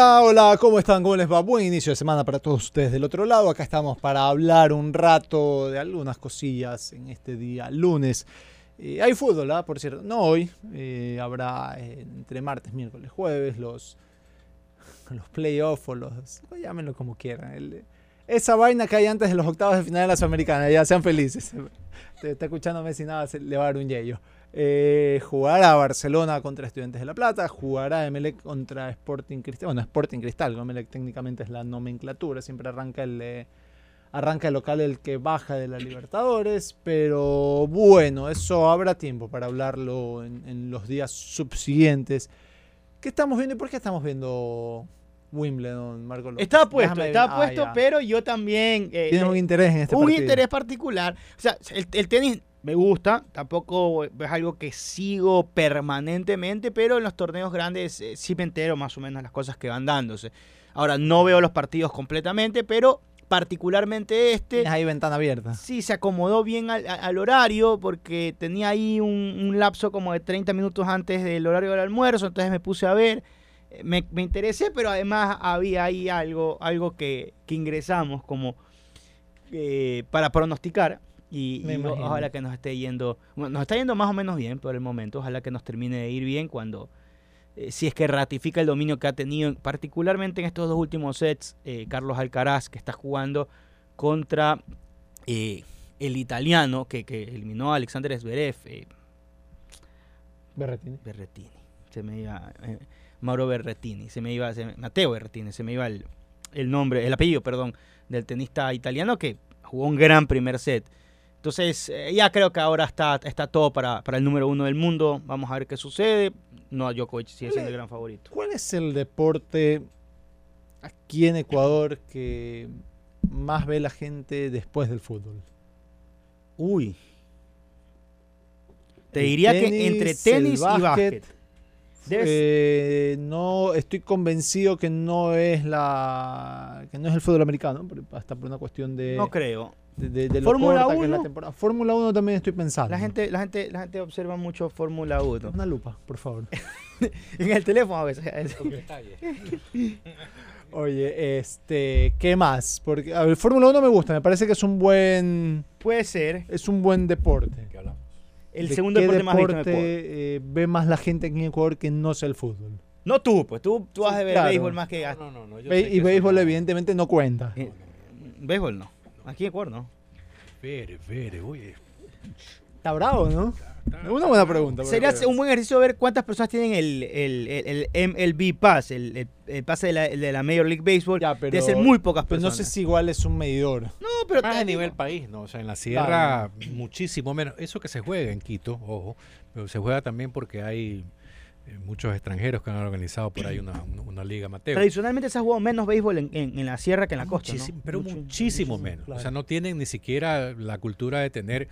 Hola, hola, ¿cómo están? ¿Cómo les va? Buen inicio de semana para todos ustedes del otro lado. Acá estamos para hablar un rato de algunas cosillas en este día lunes. Eh, hay fútbol, ¿ah? Por cierto, no hoy. eh, habrá eh, entre martes, miércoles, jueves los, los playoffs o los... Llámenlo como quieran. esa vaina que hay antes de los octavos de final de la Sudamericana. Ya sean felices. Te está escuchando Messi, nada, se le va a dar un yello. Eh, jugará Barcelona contra Estudiantes de La Plata, jugará Emelec contra Sporting Cristal. Bueno, Sporting Cristal. Emelec técnicamente es la nomenclatura, siempre arranca el, eh, arranca el local el que baja de la Libertadores, pero bueno, eso habrá tiempo para hablarlo en, en los días subsiguientes. ¿Qué estamos viendo y por qué estamos viendo Wimbledon, Marco López? Estaba puesto, Déjame- estaba ah, puesto, pero yo también... eh, Tienes un eh, interés en este un partido. interés particular. O sea, el, el tenis me gusta, tampoco es algo que sigo permanentemente, pero en los torneos grandes eh, sí me entero más o menos las cosas que van dándose. Ahora, no veo los partidos completamente, pero particularmente este... Ahí ventana abierta. Sí, se acomodó bien al, horario porque tenía ahí un, un lapso como de 30 minutos antes del horario del almuerzo, entonces me puse a ver, eh, me, me interesé, pero además había ahí algo, algo que, que ingresamos como eh, para pronosticar y, ojalá que nos esté yendo, bueno, nos está yendo más o menos bien por el momento, ojalá que nos termine de ir bien cuando... eh, si es que ratifica el dominio que ha tenido, particularmente en estos dos últimos sets, eh, Carlos Alcaraz, que está jugando contra eh, el italiano que, que eliminó a Alexander Zverev, Berretini. Berrettini. Se me iba. Mauro Berrettini. Se me iba. se Mateo Berrettini. Se me iba el, el nombre, el apellido, perdón, del tenista italiano que jugó un gran primer set. Entonces, eh, ya creo que ahora está, está todo para, para el número uno del mundo. Vamos a ver qué sucede. No, Djokovic sigue siendo el gran favorito. ¿Cuál es el deporte aquí en Ecuador que más ve la gente después del fútbol? Uy. Te El diría que entre tenis y básquet, Eh, no estoy convencido que no es la que no es el fútbol americano, hasta por una cuestión de, no creo. de, de- de Fórmula corta que es la 1. temporada. Fórmula 1 también estoy pensando. La gente, la gente, la gente observa mucho Fórmula 1. Una lupa, por favor. En el teléfono a veces. Oye, este, ¿qué más? Porque a ver, Fórmula 1 me gusta, me parece que es un buen Puede ser. es un buen deporte. El ¿De segundo qué deporte más visto en deporte, Ecuador. eh, ve más la gente aquí en Ecuador que no sea el fútbol? No tú, pues tú, tú vas Sí, a ver claro. béisbol más que... No, no, no. yo Be- sé y que béisbol no- evidentemente no cuenta. Eh, béisbol no. Aquí en Ecuador no. Espere, espere, oye. Está bravo, ¿no? Está- Es una buena pregunta. Sería pero- un buen ejercicio ver cuántas personas tienen el, el, el- el MLB Pass, el, el- el pase de la, de la Major League Baseball. Ya, pero- Debe ser muy pocas Pero no personas. sé si igual es un medidor. No, pero Más a nivel país, ¿no? O sea, en la sierra muchísimo menos. Eso que se juega en Quito, ojo, pero se juega también porque hay eh, muchos extranjeros que han organizado por ahí una, una- una liga amateur. Tradicionalmente se ha jugado menos béisbol en, en- en la sierra que en la costa. ¿no? Pero Mucho- muchísimo, muchísimo, menos. claro. O sea, no tienen ni siquiera la cultura de tener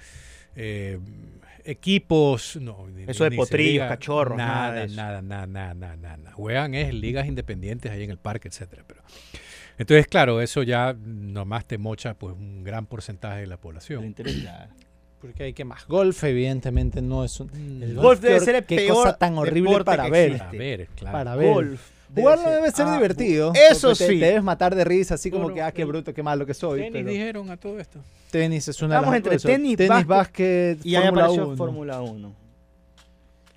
eh, equipos. No, Eso ni- de ni potrillos, diga cachorros, nada Nada, de eso. nada, nada, nada, nada, nada. Juegan es ligas independientes ahí en el parque, etcétera. Pero entonces, claro, eso ya nomás te mocha pues un gran porcentaje de la población. interesa. Porque hay que más. Golf, evidentemente, no es un. el Mm. Golf debe ser el qué peor cosa tan horrible para ver. existe. A ver, claro. Para ver. Golf. Debe Jugarlo ser- debe ser Ah, divertido. eso te- sí. Te debes matar de risa, así como Bueno, que, ah, qué bruto, qué malo que soy. Tenis pero dijeron a todo esto. tenis es una Estamos de entre las tenis, tenis, básquet, básquet, Y Fórmula apareció 1. Fórmula 1.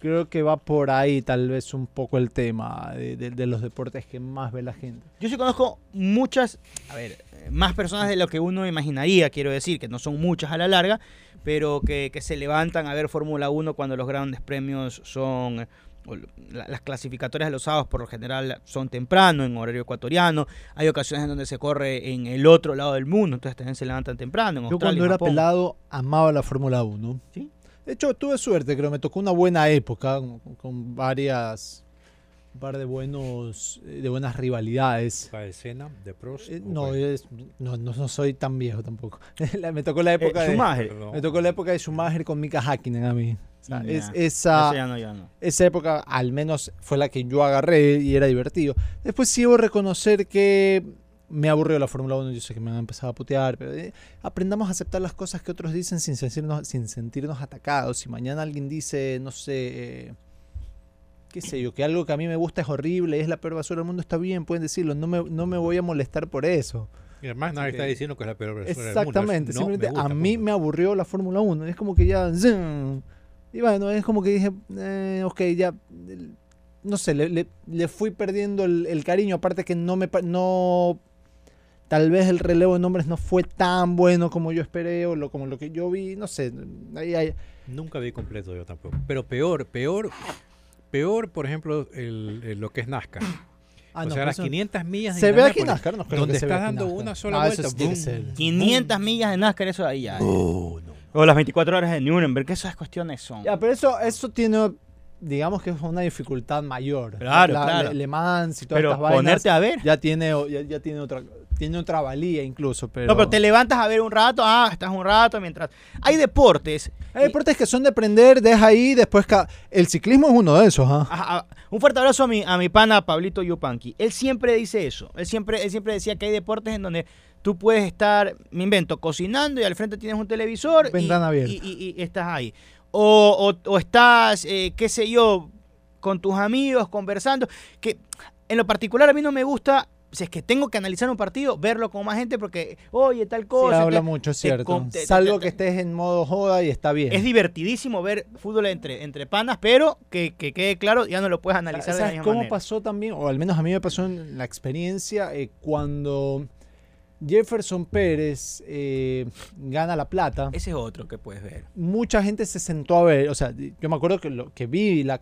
Creo que va por ahí tal vez un poco el tema de, de- de los deportes que más ve la gente. Yo sí conozco muchas, a ver, más personas de lo que uno imaginaría, quiero decir, que no son muchas a la larga, pero que, que se levantan a ver Fórmula 1 cuando los grandes premios son... eh, Las clasificatorias de los sábados por lo general son temprano, en horario ecuatoriano. Hay ocasiones en donde se corre en el otro lado del mundo, entonces también se levantan temprano. En Yo Australia, cuando era Japón. pelado amaba la Fórmula 1. ¿Sí? De hecho, tuve suerte, creo, me tocó una buena época con, con varias, un par de buenos, eh, de buenas rivalidades. La escena de Prost. Eh, no, es- no, no, no soy tan viejo tampoco. Me tocó la Eh, época de Schumacher. Me tocó la época de Schumacher con Mika Hakkinen a mí. Sea, es- esa, ya no, ya no. esa época al menos fue la que yo agarré y era divertido. Después sí debo reconocer que me aburrió la Fórmula 1, yo sé que me han empezado a putear, pero eh, aprendamos a aceptar las cosas que otros dicen sin sentirnos, sin sentirnos atacados. Si mañana alguien dice, no sé, eh, qué sé yo, que algo que a mí me gusta es horrible, es la peor basura del mundo, está bien, pueden decirlo, no me, no me voy a molestar por eso. Y además nadie está diciendo que es la peor persona del mundo. Exactamente, no simplemente a mí punto. me aburrió la Fórmula 1. Es como que ya. Y bueno, es como que dije, eh, ok, ya. No sé, le, le- le fui perdiendo el, el cariño. Aparte que no me. no Tal vez el relevo de nombres no fue tan bueno como yo esperé o lo, como lo que yo vi. No sé. ahí- ahí- Nunca vi completo yo tampoco. Pero peor, peor, peor, por ejemplo, el, el- lo que es NASCAR. ah, o no, sea, las eso- 500 millas de Se ve aquí NASCAR, no creo donde que se está dando NASCAR. una sola Ah, eso vuelta. ser. 500 millas de NASCAR, eso ahí ya. Oh, no. O las 24 horas de Nuremberg, que esas cuestiones son. Ya, pero eso, eso tiene. Digamos que es una dificultad mayor. Claro, La- claro. Le, Le Mans y todas pero estas vainas. ponerte a ver. ya tiene ya, ya tiene otra tiene otra valía incluso pero No, pero te levantas a ver un rato, ah, estás un rato mientras. Hay deportes. hay deportes que son de prender deja ahí después ca- el ciclismo es uno de esos ¿ah? Ajá, ah, un fuerte abrazo a mi, a mi pana Pablito Yupanqui. Él siempre dice eso. Él siempre, él siempre decía que hay deportes en donde tú puedes estar, me invento, cocinando y al frente tienes un televisor y, Ventana abierta. y- y- y estás ahí. O, o- o estás, eh, qué sé yo, con tus amigos conversando. Que en lo particular a mí no me gusta, si es que tengo que analizar un partido, verlo con más gente porque, oye, tal Sí, cosa. habla te- mucho es cierto com- te- te- salvo te- que estés en modo joda y está bien Es divertidísimo ver fútbol entre, entre panas, pero que, que quede claro, ya no lo puedes analizar de la ¿Sabes misma cómo manera. pasó también? O al menos a mí me pasó en la experiencia eh, cuando Jefferson Pérez eh, gana la plata. Ese es otro que puedes ver. mucha gente se sentó a ver, o sea, yo me acuerdo que, lo, que vi la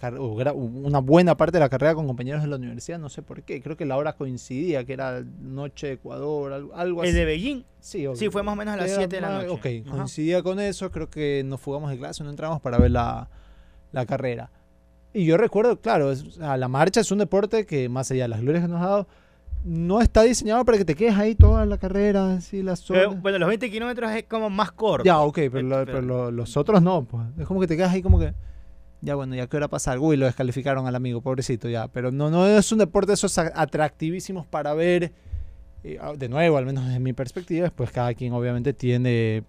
una buena parte de la carrera con compañeros de la universidad, no sé por qué, creo que la hora coincidía, que era Noche de Ecuador, algo, algo así. El de Beijing, Sí, obvio. sí, fue más o menos a las Era 7 de la noche. Ok, Ajá. coincidía con eso, creo que nos fugamos de clase, no entramos para ver la, la carrera. Y yo recuerdo, claro, es- o sea, la marcha es un deporte que más allá de las glorias que nos ha dado, no está diseñado para que te quedes ahí toda la carrera, así las Pero, bueno, los 20 kilómetros es como más corto. Ya, ok, pero, lo- pero- pero lo- los otros no, pues. Es como que te quedas ahí como que. Ya, bueno, ya qué hora pasa algo y lo descalificaron al amigo, pobrecito, ya. Pero no, no es un deporte de esos atractivísimos para ver. eh, de nuevo, al menos desde mi perspectiva, después cada quien obviamente tiene.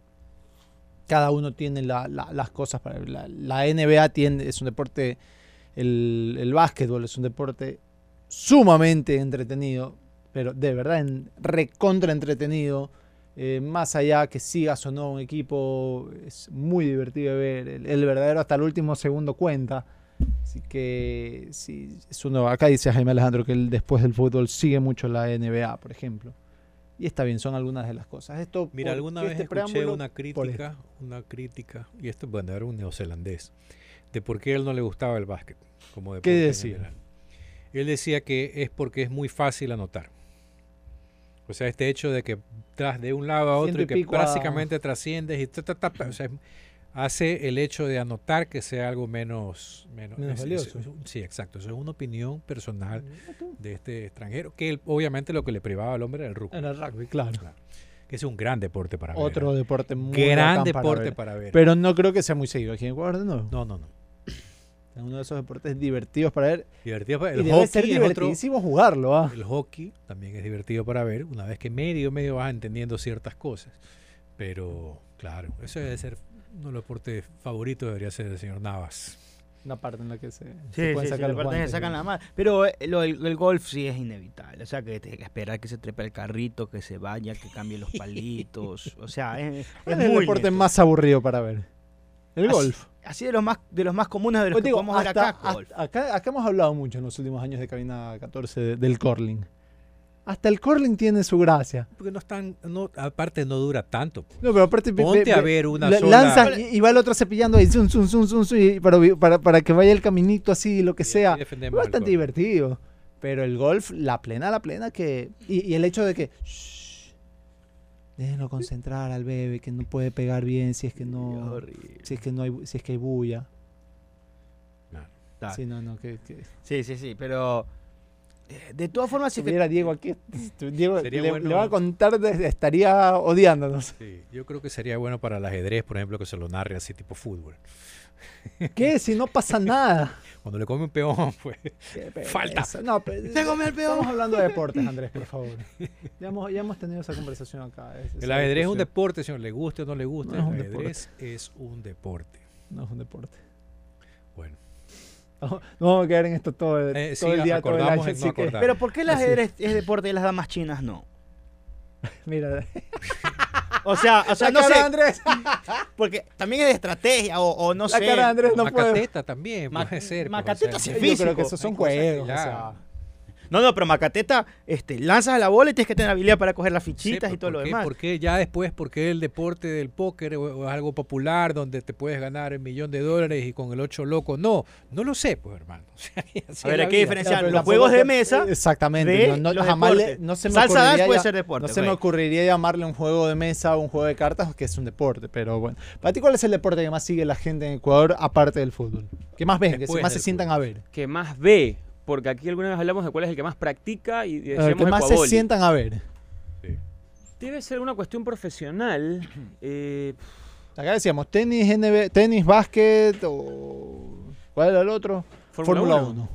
Cada uno tiene la- la- las cosas para ver. La, la NBA tiene, es un deporte. El, el básquetbol es un deporte sumamente entretenido, pero de verdad en, recontra entretenido. Eh, más allá que sigas o no un equipo, es muy divertido de ver. El, el verdadero hasta el último segundo cuenta. Así que sí, es uno. Acá dice Jaime Alejandro que él después del fútbol sigue mucho la NBA, por ejemplo. Y está bien, son algunas de las cosas. Esto, Mira, ¿por alguna qué vez este escuché una crítica, una crítica, y esto bueno, era un neozelandés, de por qué a él no le gustaba el básquet como en decía? Él decía que es porque es muy fácil anotar. O sea, este hecho de que tras de un lado a otro y y que a- básicamente trasciendes y ta, ta, ta, o sea, hace el hecho de anotar que sea algo menos, menos, Menos es- es- valioso. es sí, exacto. Eso es una opinión personal de este extranjero, que él- obviamente lo que le privaba al hombre era el rugby, En el rugby, claro. que es un gran deporte para ver. Otro ¿eh? deporte muy gran bacán para deporte ver. para ver. Pero no creo que sea muy seguido aquí en Ecuador no, no, no. Es uno de esos deportes divertidos para ver. Divertido para- y el debe ser hockey es otro. divertidísimo jugarlo, ¿ah? El hockey también es divertido para ver, una vez que medio, medio vas entendiendo ciertas cosas. Pero, claro, eso debe ser uno de los deportes favoritos, debería ser el señor Navas. Una parte en la que se, se Sí, pueden sí, sí, sacar la los parte que guantes. sacan la mano. Pero eh, lo del- el golf sí es inevitable. O sea, que te que esperar que se trepe el carrito, que se vaya, que cambie los palitos. O sea, es, es ¿Cuál es el deporte lento. más aburrido para ver? El Así- golf. Así de los más, de los más comunes de los Pues que digo, podemos ver hasta- acá. golf. acá. Acá hemos hablado mucho en los últimos años de Cabina 14 de- del curling. Hasta el curling tiene su gracia. Porque no están, no, aparte no dura tanto. No, pero aparte Ponte ve- a ve- ver una la- sola- lanza y, y va el otro cepillando ahí, zum, zum, zum, y para, para, para que vaya el caminito así, lo que Sí, sea. bastante divertido. Pero el golf, la plena, la plena que... Y, y el hecho de que... shh, déjenlo concentrar al bebé, que no puede pegar bien si es que no... Si es que no hay, si es que hay bulla. Claro. Sí, no, no, que... que Sí, sí, sí, pero eh, de todas formas, si sí que- tuviera Diego aquí, Diego Sería le, bueno. le va a contar, estaría odiándonos. Sí, yo creo que sería bueno para el ajedrez, por ejemplo, que se lo narre así tipo fútbol. ¿Qué? Si no pasa nada. Cuando le come un peón, pues Falta. No, pero Se comió el peón. Estamos hablando de deportes, Andrés, por favor. Ya hemos, ya hemos tenido esa conversación acá. es- el ajedrez es un deporte, señor, le guste o no le guste, No el ajedrez es un deporte. No es un deporte. Bueno, No, no vamos a quedar en esto todo, el- Eh, todo sí, el día, todo el acordamos año. en no así que, acordar. Pero ¿por qué el ajedrez es deporte y las damas chinas no? mira, O sea, o sea la no cara sé, de Andrés. porque también es de estrategia o, o no La sé. cara de Andrés no puede. Macateta también Ma- puede ser. pues, Macateta o sea, sí Yo físico. creo que esos son juegos. o sea, No, no, pero Macateta, este, lanzas la bola y tienes que tener habilidad para coger las Sí, fichitas y todo lo ¿por qué- demás. ¿Por qué ya después, porque el deporte del póker o, o es algo popular donde te puedes ganar el millón de dólares y con el ocho loco? No, no lo sé, pues hermano. O sea, así A ver, hay que diferenciar los juegos de mesa Exactamente. de no, no- los jamás le- deportes. no se me Salsa dance puede ya- ser deporte, No se me ocurriría llamarle un juego de mesa o un juego de cartas que es un deporte, pero bueno. ¿Para ti cuál es el deporte que más sigue la gente en Ecuador aparte del fútbol? ¿Qué más ven? Que más se sientan a ver. que más ve, porque aquí alguna vez hablamos de cuál es el que más practica y El decíamos que más se sientan a ver. Sí. Debe ser una cuestión profesional. eh, Acá decíamos tenis, NB, tenis, básquet o... ¿Cuál era el otro? Fórmula Fórmula 1. 1.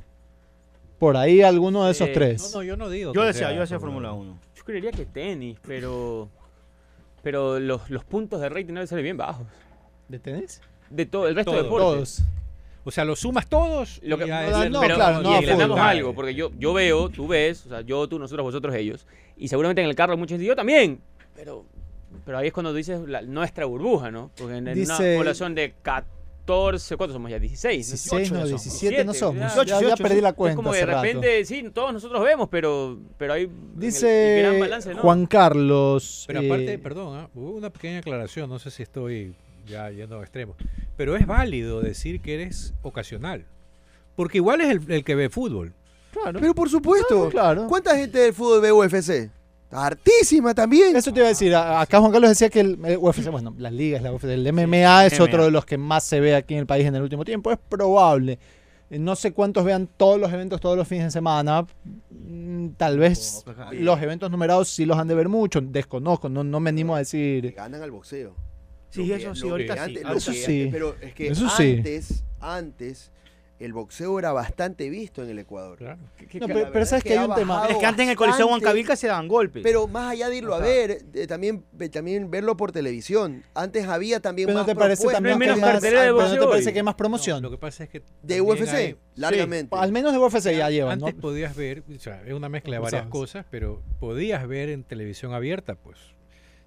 Por ahí alguno de esos Eh, tres. No, no, yo no digo. Yo que decía, sea yo decía Fórmula 1. Yo creería que tenis, pero pero los, los puntos de rating deben ser bien bajos. ¿De tenis? De todo el resto de deportes. Todos. O sea, lo sumas todos. Lo que, y ya no, es no, el- no, pero, claro, y no a entendamos fútbol. algo, porque yo, yo veo, tú ves, o sea, yo, tú, nosotros, vosotros, ellos, y seguramente en el carro muchos dicen, yo también, pero, pero ahí es cuando dices la, nuestra burbuja, ¿no? Porque en, en Dice- una población de 14, ¿cuántos somos ya? 16. 16, no, ya somos. 17 no 17, somos. ya. Ya, ya 18, perdí la Es cuenta como que hace de rato. repente, sí, todos nosotros vemos, pero, pero hay en el- el Dice gran balance, ¿no? Juan Carlos. Pero eh, aparte, perdón, ah, hubo una pequeña aclaración, no sé si estoy ya yendo a extremos, pero es válido decir que eres ocasional, porque igual es el, el que ve fútbol. Claro. Pero por supuesto. claro. ¿Cuánta gente del fútbol ve UFC? Hartísima también. Eso te iba a decir. Acá Juan Carlos decía que el, el UFC, bueno, las ligas, la UFC, el MMA es MMA. otro de los que más se ve aquí en el país en el último tiempo. Es probable. Eh, No sé cuántos vean todos los eventos todos los fines de semana. Mm, Tal vez los eventos numerados sí los han de ver mucho. Desconozco, no, no me animo a decir. ganan al boxeo. Sí, que- eso sí, ahorita sí. antes- Eso que- sí. Pero es que Eso sí. antes, antes, el boxeo era bastante visto en el Ecuador. Claro. ¿Qué- No, pero, sabes es que hay ha un tema. Es que antes en el Coliseo. Huancavilca se daban golpes. Pero más allá de irlo a ver, eh, también, ve- también verlo por televisión. Antes había también Pero no más te parece también No más, de pero no te parece hoy. que hay más No, promoción? lo que pasa es que De UFC, hay- largamente. Al menos de UFC ya llevan, ¿no? Antes podías ver, o sea, es una mezcla de varias sabes. cosas, pero podías ver en televisión abierta, pues.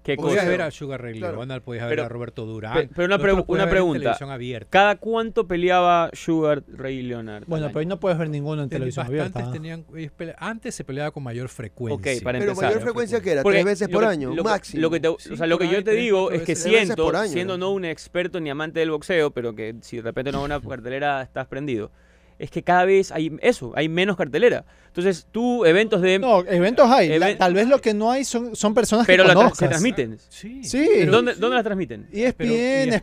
¿Qué Podías cosa? ver a Sugar Ray Claro. Leonard, podías ver Pero- a Roberto Durán. pe- pero una pregu- una pregunta. televisión abierta. ¿Cada cuánto peleaba Sugar Ray Leonard? Bueno, pero ahí no puedes ver ninguno en Ten- televisión abierta. ¿ah? tenían, ellos pele- antes se peleaba con mayor frecuencia. Ok, para Pero mayor frecuencia que era, Porque tres veces por que- año, lo máximo. Lo que, te- Sí, o sea, lo que yo te digo es que siento, por año, siendo ¿no? no un experto ni amante del boxeo, pero que si de repente no una cartelera estás prendido, es que cada vez hay eso, hay menos cartelera. Entonces, tú, eventos de... No, eventos hay. La- tal vez lo que no hay son, son personas pero que conozcas. se transmiten. Sí. Sí. ¿En ¿Dónde, ¿Dónde las transmiten? ESPN, Pero ESPN,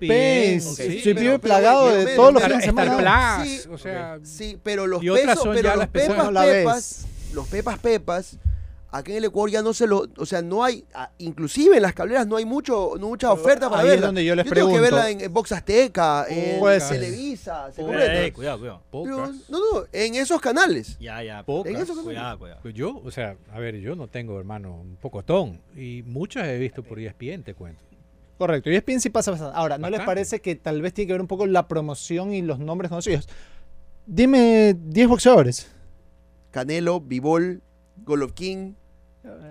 Space. ok. Soy Sí, pibe pero- plagado pero- de pero- todos los pero- fines de Star semana. Plus, Sí, o sea, Sí, pero los pesos, pero los pepas, pepas, los pepas, pepas, aquí en el Ecuador ya no se lo, o sea, no hay, ah, inclusive en las cableras no hay mucho, no mucha oferta para ahí es verla. donde yo les tengo que verla en, en Box Azteca, en. Televisa, ¿se Eh, cuidado, cuidado. Pero, no, no, en esos canales. Ya, ya. Pocas. En esos canales. Cuidado, cuidado. Pues yo, o sea, a ver, yo no tengo, hermano, un pocotón. Y muchas he visto por ESPN, te cuento. Correcto. Y ESPN sí pasa bastante. Ahora, ¿no les parece que tal vez tiene que ver un poco la promoción y los nombres conocidos? Dime 10 boxeadores. Canelo, Bivol, Golovkin,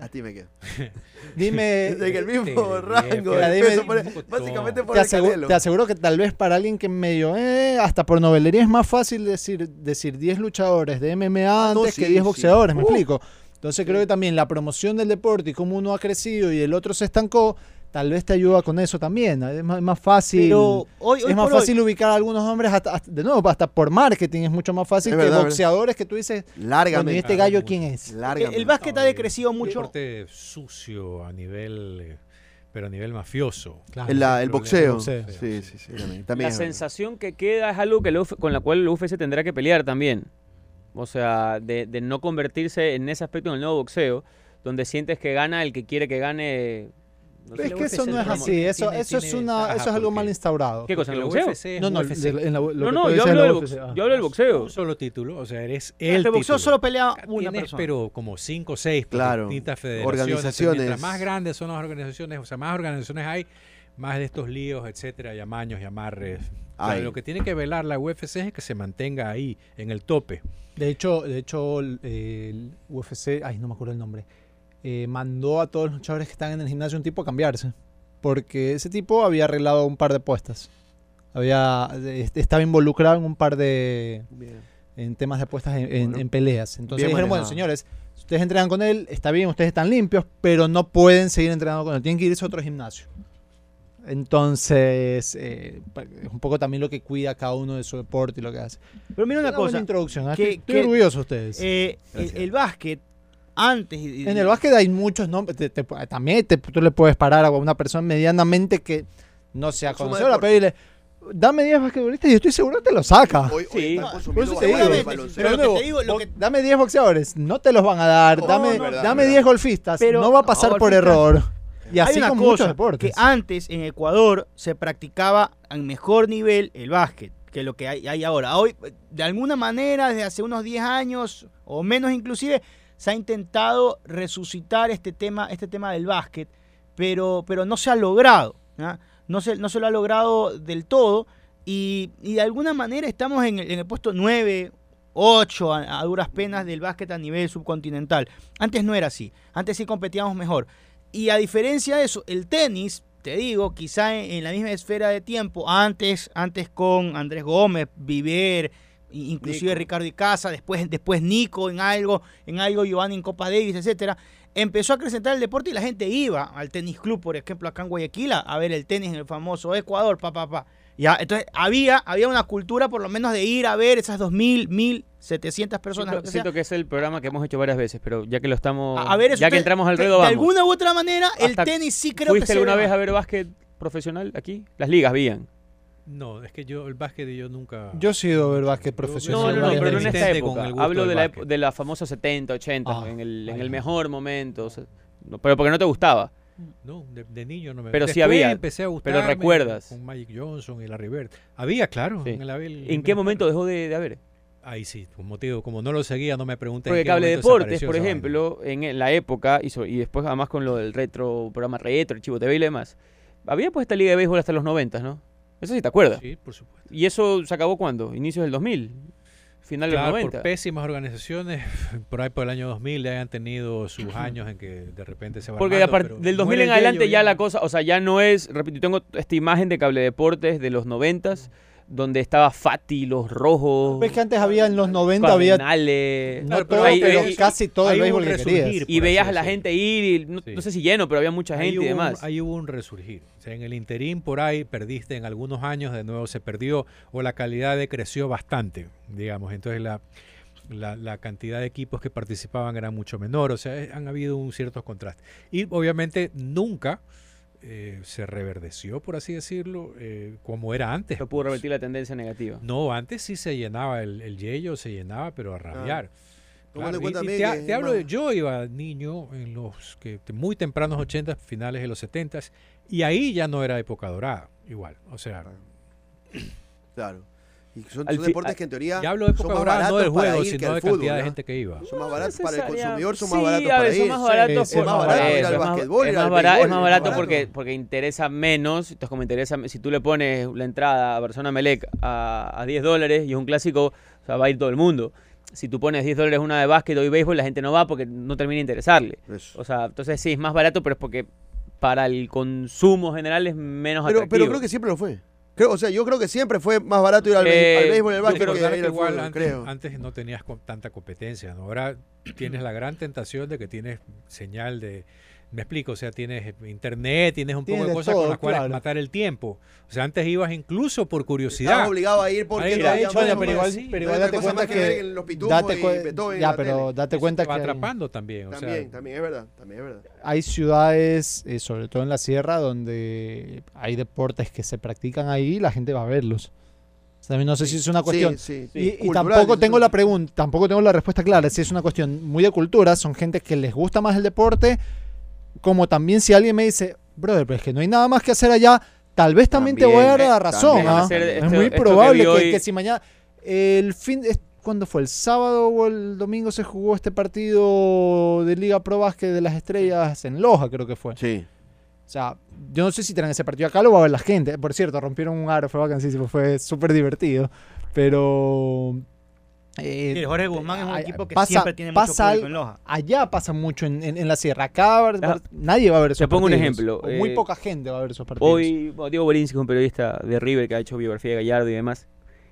a ti me quedo. Dime. En el mismo rango mira, de dime- peso, por- Botón. básicamente por te, el asegu- Canelo. te aseguro que tal vez para alguien que medio, eh, hasta por novelería es más fácil decir, decir 10 luchadores de MMA Ah, no, antes que sí, 10 sí. boxeadores, ¿me Uh. explico? Entonces creo que también la promoción del deporte y cómo uno ha crecido y el otro se estancó, tal vez te ayuda con eso también. Es más, es más fácil. Pero hoy, hoy es más hoy- fácil ubicar a algunos hombres, hasta, hasta- de nuevo, hasta por marketing es mucho más fácil Es que verdad, boxeadores que tú dices, bueno, ¿y Lárgame. este Ah, gallo quién es? el, Lárgame. el básquet ha decrecido mucho. deporte sucio a nivel, pero a nivel mafioso. Claro. El, la- el boxeo. boxeo. Sí, sí, sí. También, La también sensación que queda es algo que UF con la cual el UFC tendrá que pelear también. O sea, de, de no convertirse en ese aspecto en el nuevo boxeo, donde sientes que gana el que quiere que gane. No Es que UFC eso es no es así, eso, tiene- eso es tiene una, eso es algo mal instaurado. ¿Qué cosa en el boxeo? No, no, UFC. de- en la- lo No, no, tú yo hablo, de del la boxeo, UFC, ah. yo hablo del boxeo. Un solo título, o sea, eres El, el boxeo título. solo pelea una Tienes, persona. pero como cinco o seis Claro. distintas federaciones. Organizaciones. Mientras más grandes son las organizaciones, o sea, más organizaciones hay, más de estos líos, etcétera, y amaños y amarres. O sea, Ay. lo que tiene que velar la UFC es que se mantenga ahí, en el tope. De hecho, de hecho el, el UFC, ay, no me acuerdo el nombre, eh, mandó a todos los luchadores que están en el gimnasio un tipo a cambiarse. Porque ese tipo había arreglado un par de apuestas. Había, estaba involucrado en un par de en temas de apuestas en, en- Bueno. en peleas. Entonces dijeron, bueno, señores, si ustedes entrenan con él, está bien, ustedes están limpios, pero no pueden seguir entrenando con él. Tienen que irse a otro gimnasio. Entonces, eh, es un poco también lo que cuida cada uno de su deporte y lo que hace. Pero mira una cosa. introducción. ¿ah? que- Estoy, estoy que- orgulloso de ustedes. eh, el básquet, antes. y- y- En el básquet hay muchos nombres. te- te- también te- tú le puedes parar a una persona medianamente que no sea conocedora, pedirle, dame 10 basquetbolistas y estoy seguro que te lo saca. Hoy, Sí. hoy están Por eso te digo, pero lo que luego, te digo, lo bo- que- dame 10 boxeadores, no te los van a dar. No, dame es verdad, dame es 10 golfistas, Pero- no va a pasar no, por error. Y Hay así una con muchos deportes. que antes en Ecuador se practicaba al mejor nivel el básquet que lo que hay, hay ahora. Hoy, de alguna manera, desde hace unos 10 años o menos inclusive, se ha intentado resucitar este tema, este tema del básquet, pero, pero no se ha logrado. No, se, no se lo ha logrado del todo y, y de alguna manera estamos en el, en el puesto 9, 8 a, duras penas del básquet a nivel subcontinental. Antes no era así, antes sí competíamos mejor. Y a diferencia de eso, el tenis, te digo, quizá en, en la misma esfera de tiempo, antes, antes con Andrés Gómez, Viver, inclusive Nico. Ricardo Icaza, después, después Nico en algo, en algo Giovanni en Copa Davis, etcétera, empezó a acrecentar el deporte y la gente iba al tenis club, por ejemplo, acá en Guayaquil, a- ver el tenis en el famoso Ecuador, pa, pa, pa. Ya, entonces había, había una cultura por lo menos de ir a ver esas 2.000, 1.700 personas. Siento, que siento que es el programa que hemos hecho varias veces, pero ya que lo estamos. A, a ver, eso ya que te- entramos al de- alguna u otra manera, el tenis sí creo que ¿Fuiste alguna ve vez a ver básquet profesional aquí? Las ligas habían. No, es que yo, el básquet yo nunca... Yo he sido ver básquet profesional. No, no, pero no en esta época. Hablo de la, de la famosa 70, 80, Ah, en, el, en el mejor momento. o sea, no, pero porque no te gustaba. No, de, de niño no me Pero sí había, empecé a pero gustarme recuerdas. Con Magic Johnson y Larry Bird. Había, claro. Sí. En, el, el- ¿En qué momento dejó de, de haber? Ahí sí, con motivo, como no lo seguía, no me pregunté. Porque en qué Cable Deportes, por ejemplo, en la época, y, so- y después además con lo del retro, programa retro, el Chivo TV y lo demás, había pues esta liga de béisbol hasta los 90, ¿no? Eso sí te acuerdas. Sí, por supuesto. ¿Y eso se acabó cuándo? ¿Inicios del 2000? final Claro, 90. por pésimas organizaciones, por ahí por el año 2000 hayan tenido sus años en que de repente se va Porque armando, a par- pero del 2000 muere en el adelante yello ya la cosa, o sea, ya no es, repito, tengo esta imagen de Cable Deportes de los 90s, donde estaba Fati, los rojos, Ves que antes había en los 90 había no todo, pero casi todo el béisbol que querías. y veías a la gente ir, y no, Sí. no sé si lleno, pero había mucha gente hubo y un- demás. ahí hubo un resurgir. O sea, en el interín por ahí perdiste en algunos años, de nuevo se perdió o la calidad decreció bastante, digamos. Entonces la, la, la cantidad de equipos que participaban era mucho menor. O sea, han habido un ciertos contrastes. Y obviamente nunca eh, se reverdeció, por así decirlo, eh, como era antes. Se pudo revertir la tendencia negativa. No, antes sí se llenaba el, el yello, se llenaba, pero a rabiar. Tomando en Claro, y- cuenta y te, hablo de, yo iba niño en los que muy tempranos 80, finales de los 70 y ahí ya no era época dorada, igual. O sea, Claro. Y son, son deportes al- que en teoría ya hablo de son más dorada no baratos del para juego, ir que sino al de fútbol, cantidad de ¿no? gente que iba. Son más baratos para el consumidor, son sí, más baratos para ver, son ir. más Sí, baratos sí, por- es más barato ir al es más- basquetbol, es ir más al bara- es béisbol, más es más barato barato. porque, porque interesa menos. Entonces, como interesa, si tú le pones la entrada a persona Melec a, a 10 dólares y es un clásico, o sea, va a ir todo el mundo. Si tú pones 10 dólares una de básquet o de béisbol, la gente no va porque no termina de interesarle. Eso. O sea, entonces sí, es más barato, pero es porque para el consumo general es menos Pero, atractivo. pero creo que siempre lo fue. Creo, o sea, yo creo que siempre fue más barato ir al, Eh, al béisbol al yo básquet que ir al igual fútbol, antes, creo. antes no tenías tanta competencia, ¿no? Ahora tienes la gran tentación de que tienes señal de... Me explico, o sea, tienes internet, tienes un Tienes poco de cosas con las cuales claro. matar el tiempo. O sea, antes ibas incluso por curiosidad. Estabas obligado a ir porque Ahí no la había hecho, pero igual, sí. pero date cuenta que que los date y en ya, pero date cuenta va que atrapando también. O sea, También, también es verdad, también es verdad. hay ciudades, eh, sobre todo en la sierra, donde hay deportes que se practican ahí y la gente va a verlos. O sea, no sé si es una cuestión. Sí, sí, Y, y cultural, tampoco tengo la pregunta, tampoco tengo la respuesta clara. Si es una cuestión muy de cultura, son gente que les gusta más el deporte, como también si alguien me dice, brother, pero es que no hay nada más que hacer allá, tal vez también, te voy a dar la eh, razón. ¿ah? Es muy que probable que, hoy- que si mañana el fin es- ¿Cuándo fue? ¿El sábado o el domingo se jugó este partido de Liga Pro Básquet de las Estrellas en Loja, creo que fue? Sí. O sea, yo no sé si traen ese partido acá, lo va a ver la gente. Por cierto, rompieron un aro, fue vacancísimo, fue súper divertido. Pero. Eh, Sí, Jorge Guzmán es un ay- equipo que pasa- siempre tiene mucho pasa público en Loja. allá pasa mucho en, en- en la sierra. Acá va Ah, nadie va a ver esos te pongo un ejemplo, muy eh, poca gente va a ver esos partidos. Hoy, bueno, Diego Borinsky es un periodista de River que ha hecho biografía de Gallardo y demás,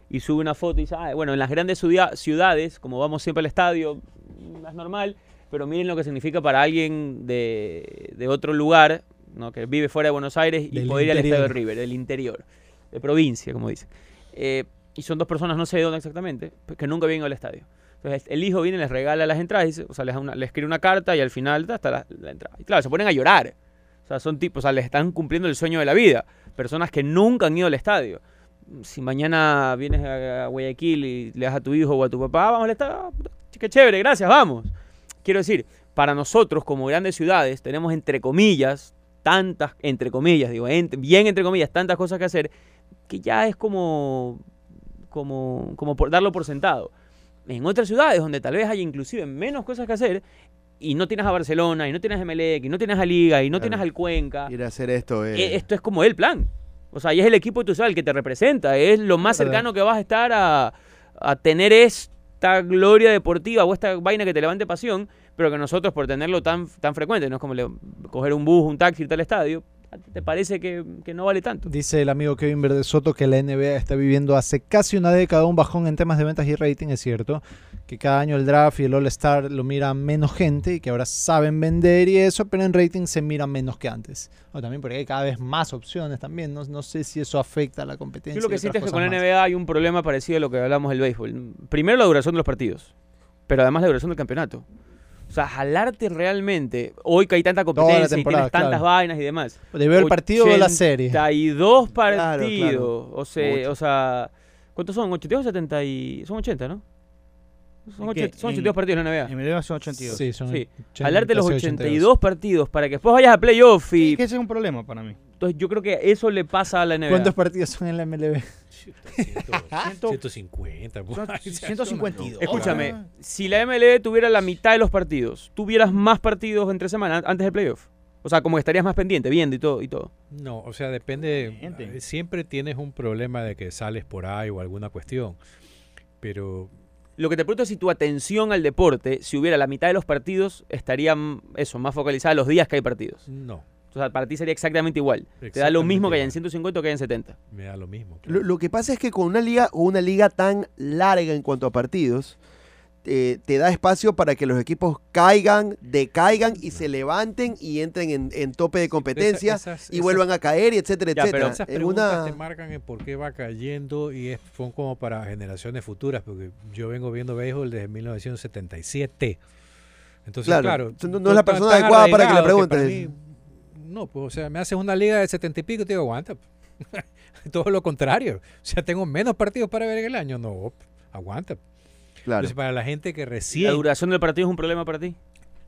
y sube una foto y dice, "Ah, bueno, en las grandes ciudad- ciudades, como vamos siempre al estadio, mm, es normal, pero miren lo que significa para alguien de, de otro lugar, ¿no? que vive fuera de Buenos Aires y Del poder ir al estadio de. River, del interior, de provincia, como dicen. Eh, y son dos personas, no sé de dónde exactamente, que nunca habían ido al estadio. Entonces el hijo viene les regala las entradas, o sea, les, les escribe una carta y al final está la, la entrada. Y claro, se ponen a llorar. O sea, son tipos, o sea, les están cumpliendo el sueño de la vida. Personas que nunca han ido al estadio. Si mañana vienes a Guayaquil y le das a tu hijo o a tu papá, vamos al estadio, ah, qué chévere, gracias, vamos. Quiero decir, para nosotros como grandes ciudades tenemos entre comillas, tantas, entre comillas, digo, bien entre comillas, tantas cosas que hacer, que ya es como, como, como por darlo por sentado. En otras ciudades donde tal vez haya inclusive menos cosas que hacer, y no tienes a Barcelona, y no tienes a Emelec, y no tienes a Liga, y no Claro. tienes al Cuenca, Ir a hacer esto eh. eh, esto es como el plan. O sea, y es el equipo de tu ciudad el que te representa. Es lo más Verdad. cercano que vas a estar a, a tener esta gloria deportiva o esta vaina que te levante pasión, pero que nosotros por tenerlo tan, tan frecuente, no es como le- coger un bus, un taxi, irte al estadio, ¿a ti ¿te parece que, que no vale tanto? Dice el amigo Kevin Verde Soto que la NBA está viviendo hace casi una década un bajón en temas de ventas y rating, es cierto. Que cada año el draft y el All-Star lo mira menos gente y que ahora saben vender y eso, pero en rating se mira menos que antes. O también porque hay cada vez más opciones también. No, no sé si eso afecta a la competencia. Yo lo que siento es que con la más. NBA hay un problema parecido a lo que hablamos del béisbol. Primero la duración de los partidos, pero además la duración del campeonato. O sea, jalarte realmente, hoy que hay tanta competencia y tienes tantas claro. vainas y demás, De ver el partido o la serie. 82 Claro, partidos. claro. O, sea, Mucho. o sea, ¿cuántos son? ¿82 o 70? Y... Son 80, ¿no? Son, ¿En qué? 80, son En- 82 partidos en la NBA. En Melega son 82. Sí, son Sí. 80, Jalarte los casi 82 partidos para que después vayas a playoff Sí, y... que ese es un problema para mí. Entonces yo creo que eso le pasa a la NBA. ¿Cuántos partidos son en la MLB? Ciento- 150. por Son ahí, o sea, 152. Escúchame, si la MLB tuviera la mitad de los partidos, ¿tuvieras más partidos entre semana antes del playoff? O sea, como que estarías más pendiente, viendo y todo. Y todo. No, o sea, depende. Gente. eh, Siempre tienes un problema de que sales por ahí o alguna cuestión. Pero Lo que te pregunto es si tu atención al deporte, si hubiera la mitad de los partidos, estaría eso, más focalizada los días que hay partidos. No, O sea, para ti sería exactamente igual. Te da lo mismo que haya en igual. 150 o que haya en 70. me da lo mismo. Lo, claro. lo que pasa es que con una liga, con una liga tan larga en cuanto a partidos, eh, te da espacio para que los equipos caigan, decaigan y se levanten y entren en, en tope de competencia Esa- esas- y esas- vuelvan a caer, y etcétera, Ya, pero etcétera. Esas En preguntas una- te marcan en por qué va cayendo y es, son como para generaciones futuras, porque yo vengo viendo béisbol desde 1977. Entonces, Claro, no- es la persona adecuada para que le arraigado preguntes. mí- no, pues, o sea, me haces una liga de 70 y pico y te digo, aguanta. Todo lo contrario. O sea, tengo menos partidos para ver en el año. No, aguanta. claro. Entonces, para la gente que ¿La recién... duración del partido es un problema para ti?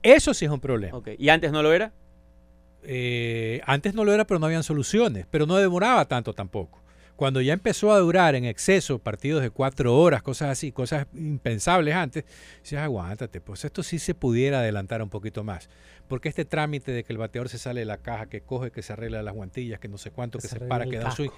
Eso sí es un problema. Ok. ¿Y antes no lo era? Eh, antes no lo era, pero no habían soluciones, pero no demoraba tanto tampoco. Cuando ya empezó a durar en exceso partidos de cuatro horas, cosas así, cosas impensables antes, decías, aguántate, pues esto sí se pudiera adelantar un poquito más. Porque este trámite de que el bateador se sale de la caja, que coge, que se arregla las guantillas, que no sé cuánto, que, Que se se, para, que da swing,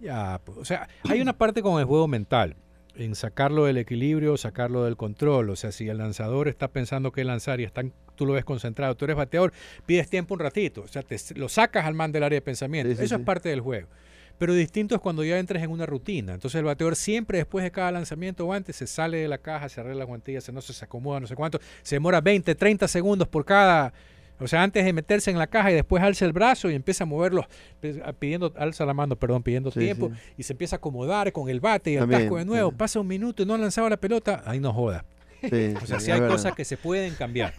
ya, pues, o sea, hay una parte con el juego mental, en sacarlo del equilibrio, sacarlo del control. O sea, si el lanzador está pensando que lanzar y están, tú lo ves concentrado, tú eres bateador, pides tiempo un ratito. O sea, te, lo sacas al man del área de pensamiento. Sí, Eso sí. es parte del juego. Pero distinto es cuando ya entres en una rutina. Entonces el bateador siempre después de cada lanzamiento o antes se sale de la caja, se arregla las guantillas, se no se, se acomoda, no sé cuánto. Se demora 20, 30 segundos por cada... O sea, antes de meterse en la caja y después alza el brazo y empieza a moverlo, pe- pidiendo, alza la mano, perdón, pidiendo Sí, tiempo sí. y se empieza a acomodar con el bate y el También, casco de nuevo. sí. Pasa un minuto y no ha lanzado la pelota, ahí no joda. Sí, O sea, sí, si hay verdad. cosas que se pueden cambiar.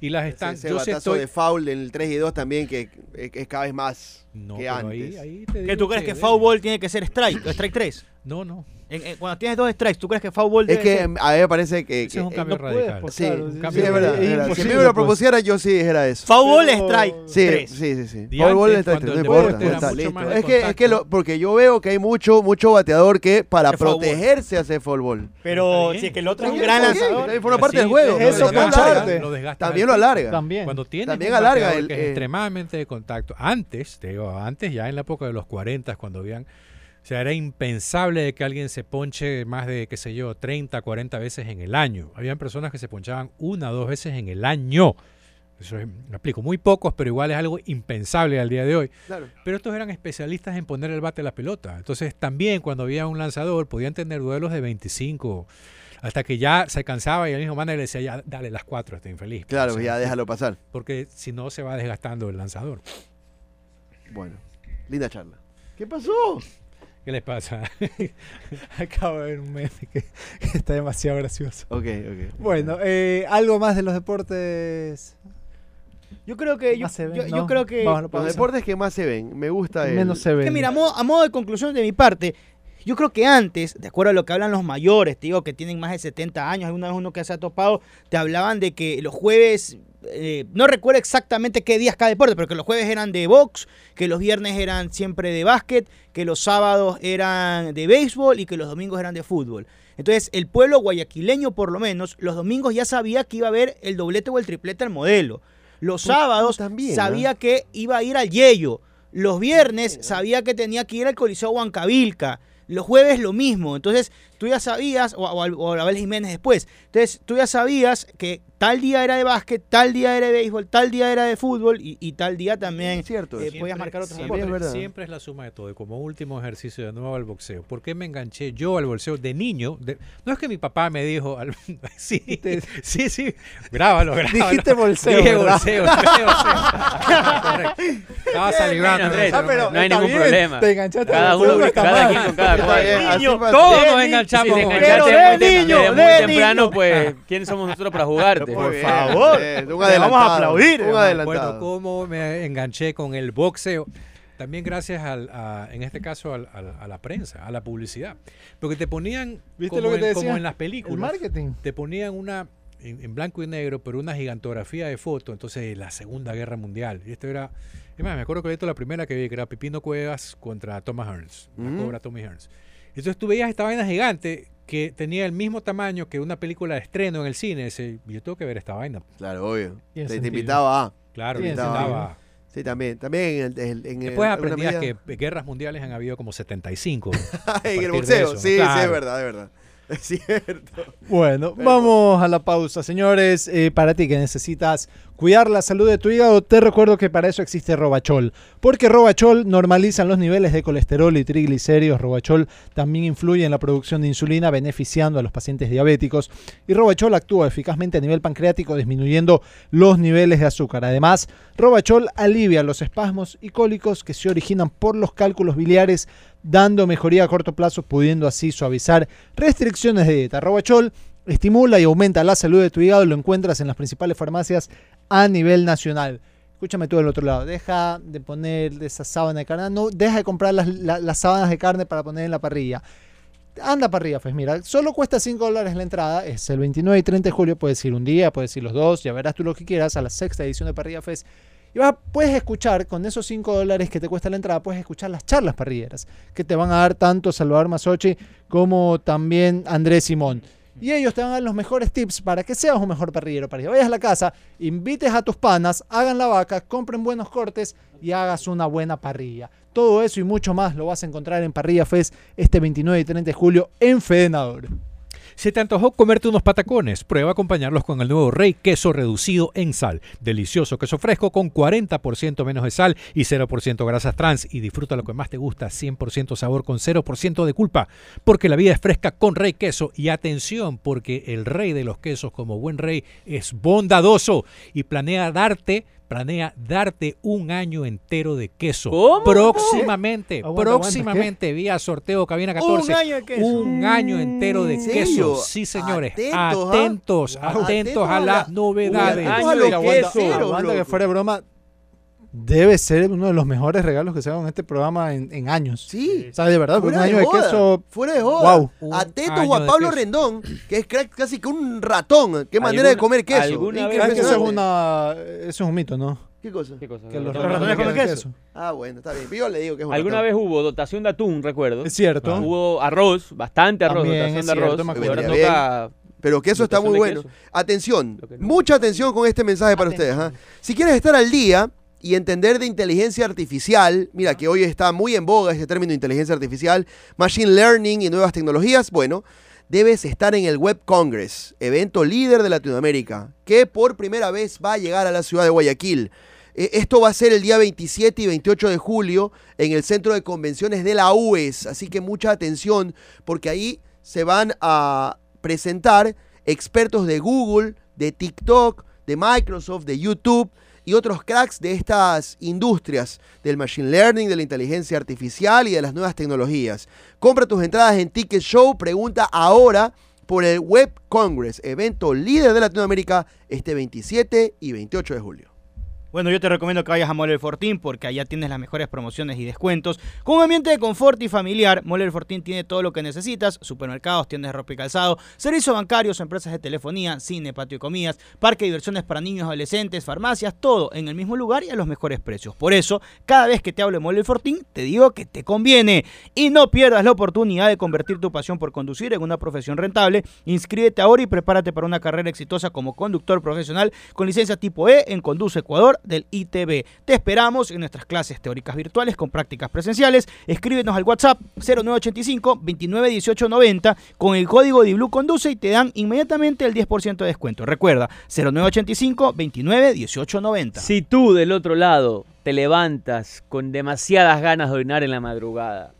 Y las Ese, están... ese yo sí batazo estoy... de foul en el 3 y 2 también que es cada vez más No, que pero antes. ahí, ahí te ¿Qué digo tú crees que debe- foul ball tiene que ser strike? o strike 3. No, no. En- en- cuando tienes dos strikes, ¿tú crees que foul ball Es debe que ser? a mí me parece que... Ese es un que- cambio no puedes, radical. pues, sí, claro, sí, sí, cambio es verdad. Si a mí me lo pues. propusiera, yo sí dijera eso. Foul ball, Pero- strike Sí, 3. sí, sí, sí. Foul ball está cuando no el importa, está listo. Es que, es que lo, porque yo veo que hay mucho mucho bateador que para Que protegerse hace foul ball. Pero si es que el otro es un gran lanzador. también forma parte del juego. lo eso también lo desgasta También lo alarga. También. Cuando tienes También un alarga que eh, extremadamente de contacto. Antes, te digo, antes ya en la época de los 40, cuando habían... O sea, era impensable de que alguien se ponche más de, qué sé yo, 30, 40 veces en el año. Habían personas que se ponchaban una o dos veces en el año. Eso es, me explico, muy pocos, pero igual es algo impensable al día de hoy. Claro. Pero estos eran especialistas en poner el bate a la pelota. Entonces también cuando había un lanzador podían tener duelos de 25 hasta que ya se cansaba y el mismo manager le decía, ya dale las cuatro este infeliz. Claro, O sea, ya déjalo pasar. Porque si no se va desgastando el lanzador. Bueno, linda charla. ¿Qué pasó? ¿Qué les pasa? Acabo de ver un meme que, que está demasiado gracioso. Ok, ok. Bueno, eh, algo más de los deportes. Yo creo que yo, creo que Vamos Los deportes que más se ven, me gusta el... menos se ven. que mira, a modo, a modo de conclusión de mi parte, yo creo que antes, de acuerdo a lo que hablan los mayores, te digo que tienen más de 70 años, alguna vez uno que se ha topado, te hablaban de que los jueves, eh, no recuerdo exactamente qué días cada deporte, pero que los jueves eran de box, que los viernes eran siempre de básquet, que los sábados eran de béisbol y que los domingos eran de fútbol. Entonces, el pueblo guayaquileño, por lo menos, los domingos ya sabía que iba a haber el doblete o el triplete al modelo. Los Pues, sábados también, sabía que iba a ir al Yello. Los viernes sabía que tenía que ir al Coliseo Huancavilca. Los jueves lo mismo. Entonces tú ya sabías, o, o, o Abel Jiménez después. Entonces tú ya sabías que tal día era de básquet, tal día era de béisbol, tal día era de fútbol y, y tal día también Es cierto eh, eso. podías marcar otros siempre- deportes. es verdad. siempre es la suma de todo. Y como último ejercicio de nuevo al boxeo. ¿Por qué me enganché yo al boxeo de niño? De- no es que mi papá me dijo... al- sí, sí, sí. Grábalo, grábalo. Dijiste bolseo, Dije bolseo, bolseo. Correcto. Estaba salivando. Andrés, Ah, no hay ningún bien, problema. te enganchaste Cada uno, cada quien con cada cual. Todos nos enganchamos. Si te con- Pero de muy niño, muy de temprano, niño. pues, ¿quiénes somos nosotros para jugarte? Muy bien, favor. Le vamos a aplaudir, Un. Bueno, cómo me enganché con el boxeo. También gracias al, a- en este caso al- al- a la prensa, a la publicidad. Porque te ponían, ¿Viste como, lo que en, te como decía? en las El películas, marketing. te ponían una, en, en blanco y negro, pero una gigantografía de fotos, entonces la Segunda Guerra Mundial. Y esto era, es más, me acuerdo que la primera que vi, que era Pipino Cuevas contra Thomas Hearns, la Ujú. cobra Tommy Hearns. Entonces tú veías esta vaina gigante que tenía el mismo tamaño que una película de estreno en el cine. Ese, yo tengo que ver esta vaina. Claro, obvio. Te, te invitaba a... Claro, Tiene necesitaba... Sí, también. También en el... en Después aprendías medida- que guerras mundiales han habido como 75. en el boxeo. sí, sí, es verdad, es verdad. Es cierto. Bueno, vamos a la pausa, señores. Eh, para ti que necesitas cuidar la salud de tu hígado, te recuerdo que para eso existe Robachol. Porque Robachol normaliza los niveles de colesterol y triglicéridos. Robachol también influye en la producción de insulina, beneficiando a los pacientes diabéticos. Y Robachol actúa eficazmente a nivel pancreático, disminuyendo los niveles de azúcar. Además, Robachol alivia los espasmos y cólicos que se originan por los cálculos biliares dando mejoría a corto plazo, pudiendo así suavizar restricciones de dieta. Robachol estimula y aumenta la salud de tu hígado, lo encuentras en las principales farmacias a nivel nacional. Escúchame tú del otro lado, deja de poner esa sábana de carne, no, deja de comprar las, la- las sábanas de carne para poner en la parrilla. Anda parrilla, pues mira, solo cuesta 5 dólares la entrada, es el 29 y 30 de julio, puedes ir un día, puedes ir los dos, ya verás tú lo que quieras, a la sexta edición de Parrilla Fest. Y vas, puedes escuchar, con esos 5 dólares que te cuesta la entrada, puedes escuchar las charlas parrilleras, que te van a dar tanto Salvador Masochi como también Andrés Simón. Y ellos te van a dar los mejores tips para que seas un mejor parrillero. Para que vayas a la casa, invites a tus panas, hagan la vaca, compren buenos cortes y hagas una buena parrilla. Todo eso y mucho más lo vas a encontrar en Parrilla Fest este 29 y 30 de julio en Fedenador. ¿Se te antojó comerte unos patacones? Prueba acompañarlos con el nuevo Rey Queso reducido en sal. Delicioso queso fresco con 40% menos de sal y 0% grasas trans. Y disfruta lo que más te gusta, 100% sabor con 0% de culpa. Porque la vida es fresca con Rey Queso. Y atención, porque el rey de los quesos como buen rey es bondadoso y planea darte... Planea darte un año entero de queso. ¿Cómo? Próximamente, Aguanta, próximamente, vía sorteo Cabina 14. Un año de queso. Un año entero de queso. Sí, señores. Atentos, ¿ah? Atentos, Wow. atentos a las novedades. Uy, Año de aguanta, queso. aguanta que fuera de broma. Debe ser uno de los mejores regalos que se hagan en este programa en, en años. Sí. O sea, de verdad, porque un Fuera año de de joda, queso. Fuera de joda. Wow. Atentos año Juan de Pablo. Rendón, que es casi que un ratón. Qué manera de ¿Alguna- comer queso. alguna vez- ¿Sabes que eso es, una, eso es un mito, ¿no? ¿Qué cosa? ¿Qué cosa? Que los ratones ratones comen queso. Ah, bueno, está bien. Yo le digo que es un Alguna ratón. vez hubo dotación de atún, recuerdo. Es cierto. Hubo arroz, bastante arroz, También dotación es de arroz. cierto, me y ahora acuerdo. toca Pero queso está muy de bueno. queso. Atención, Lo que no. mucha atención con este mensaje para ustedes. ¿ah? Si quieres estar al día y entender de inteligencia artificial, mira que hoy está muy en boga este término de inteligencia artificial, machine learning y nuevas tecnologías, bueno, debes estar en el Web Congress, evento líder de Latinoamérica, que por primera vez va a llegar a la ciudad de Guayaquil. Eh, Esto va a ser el día 27 y 28 de julio en el Centro de Convenciones de la UES, así que mucha atención porque ahí se van a presentar expertos de Google, de TikTok, de Microsoft, de YouTube y otros cracks de estas industrias del machine learning, de la inteligencia artificial y de las nuevas tecnologías. Compra tus entradas en Ticket Show, pregunta ahora por el Web Congress, evento líder de Latinoamérica este 27 y 28 de julio. Bueno, yo te recomiendo que vayas a Mole Fortín porque allá tienes las mejores promociones y descuentos. Con un ambiente de confort y familiar, Mole Fortín tiene todo lo que necesitas: supermercados, tiendas de ropa y calzado, servicios bancarios, empresas de telefonía, cine, patio y comidas, parque de diversiones para niños adolescentes, farmacias, todo en el mismo lugar y a los mejores precios. Por eso, cada vez que te hablo de Mole Fortín, te digo que te conviene. Y no pierdas la oportunidad de convertir tu pasión por conducir en una profesión rentable. Inscríbete ahora y prepárate para una carrera exitosa como conductor profesional con licencia tipo E en Conduce Ecuador del ITB. Te esperamos en nuestras clases teóricas virtuales con prácticas presenciales. Escríbenos al WhatsApp 0985 29 18 90 con el código DIBLU Conduce y te dan inmediatamente el 10% de descuento. Recuerda 0985 29 18 90. Si tú del otro lado te levantas con demasiadas ganas de orinar en la madrugada,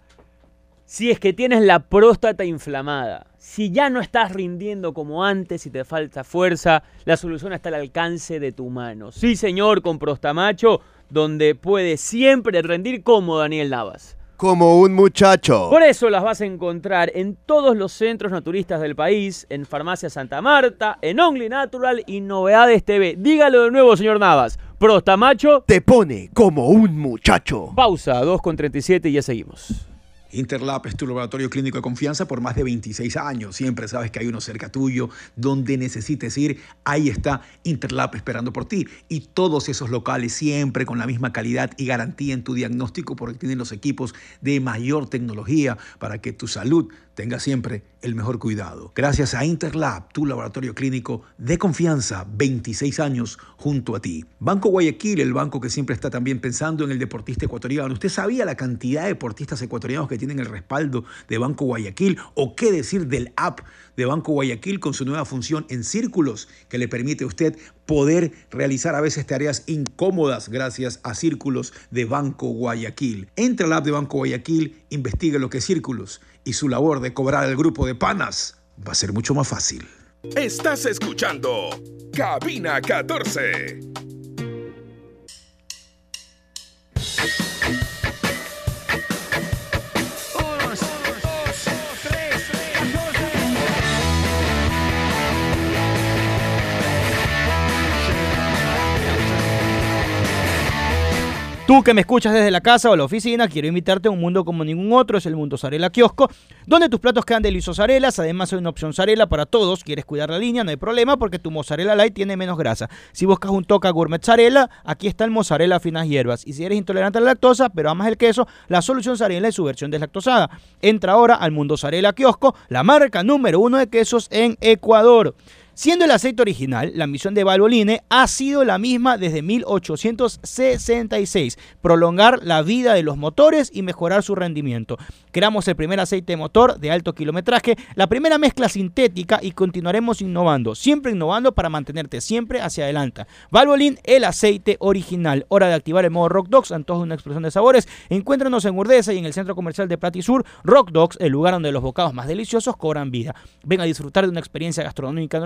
si es que tienes la próstata inflamada, si ya no estás rindiendo como antes y te falta fuerza, la solución está al alcance de tu mano. Sí, señor, con Prostamacho, donde puedes siempre rendir como Daniel Navas. Como un muchacho. Por eso las vas a encontrar en todos los centros naturistas del país, en Farmacia Santa Marta, en Only Natural y Novedades TV. Dígalo de nuevo, señor Navas. Prostamacho, Te pone como un muchacho. pausa, 2 con 37 y ya seguimos. Interlab es tu laboratorio clínico de confianza por más de 26 años. Siempre sabes que hay uno cerca tuyo. Donde necesites ir, ahí está Interlab esperando por ti. Y todos esos locales siempre con la misma calidad y garantía en tu diagnóstico porque tienen los equipos de mayor tecnología para que tu salud tenga siempre el mejor cuidado. Gracias a Interlab, tu laboratorio clínico de confianza, 26 años junto a ti. Banco Guayaquil, el banco que siempre está también pensando en el deportista ecuatoriano. ¿Usted sabía la cantidad de deportistas ecuatorianos que tienen el respaldo de Banco Guayaquil? ¿O qué decir del app de Banco Guayaquil con su nueva función en círculos que le permite a usted poder realizar a veces tareas incómodas gracias a círculos de Banco Guayaquil. Entra al app de Banco Guayaquil, investigue lo que es círculos y su labor de cobrar al grupo de panas va a ser mucho más fácil. Estás escuchando Cabina 14. Tú que me escuchas desde la casa o la oficina, quiero invitarte a un mundo como ningún otro, es el Mundo Zarela Kiosco, donde tus platos quedan deliciosos arelas, además hay una opción Zarela para todos, quieres cuidar la línea, no hay problema porque tu mozzarella light tiene menos grasa. Si buscas un toca gourmet Zarela, aquí está el mozzarella finas hierbas, y si eres intolerante a la lactosa, pero amas el queso, la solución Zarela es su versión deslactosada. Entra ahora al Mundo Zarela Kiosco, la marca número uno de quesos en Ecuador. Siendo el aceite original, la misión de Valvoline ha sido la misma desde 1866, prolongar la vida de los motores y mejorar su rendimiento. Creamos el primer aceite de motor de alto kilometraje, la primera mezcla sintética y continuaremos innovando, siempre innovando para mantenerte siempre hacia adelante. Valvoline, el aceite original. Hora de activar el modo Rock Dogs, antojo de una explosión de sabores. Encuéntranos en Urdesa y en el centro comercial de Platisur, Rock Dogs, el lugar donde los bocados más deliciosos cobran vida. Ven a disfrutar de una experiencia gastronómica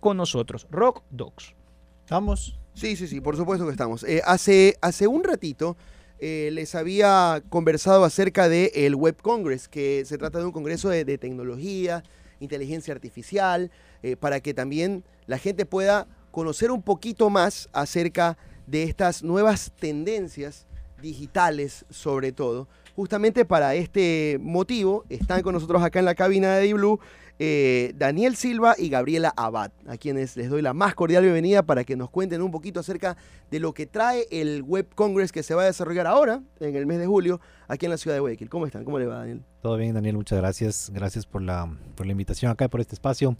con nosotros. Rock Dogs. ¿Estamos? Sí, sí, sí, por supuesto que estamos. Eh, hace, hace un ratito eh, les había conversado acerca del el Web Congress, que se trata de un congreso de, de tecnología, inteligencia artificial, eh, para que también la gente pueda conocer un poquito más acerca de estas nuevas tendencias digitales, sobre todo. Justamente para este motivo están con nosotros acá en la cabina de Blue eh, Daniel Silva y Gabriela Abad, a quienes les doy la más cordial bienvenida para que nos cuenten un poquito acerca de lo que trae el Web Congress que se va a desarrollar ahora, en el mes de julio, aquí en la ciudad de Guayaquil. ¿Cómo están? ¿Cómo le va, Daniel? Todo bien, Daniel, muchas gracias. Gracias por la, por la invitación acá, por este espacio.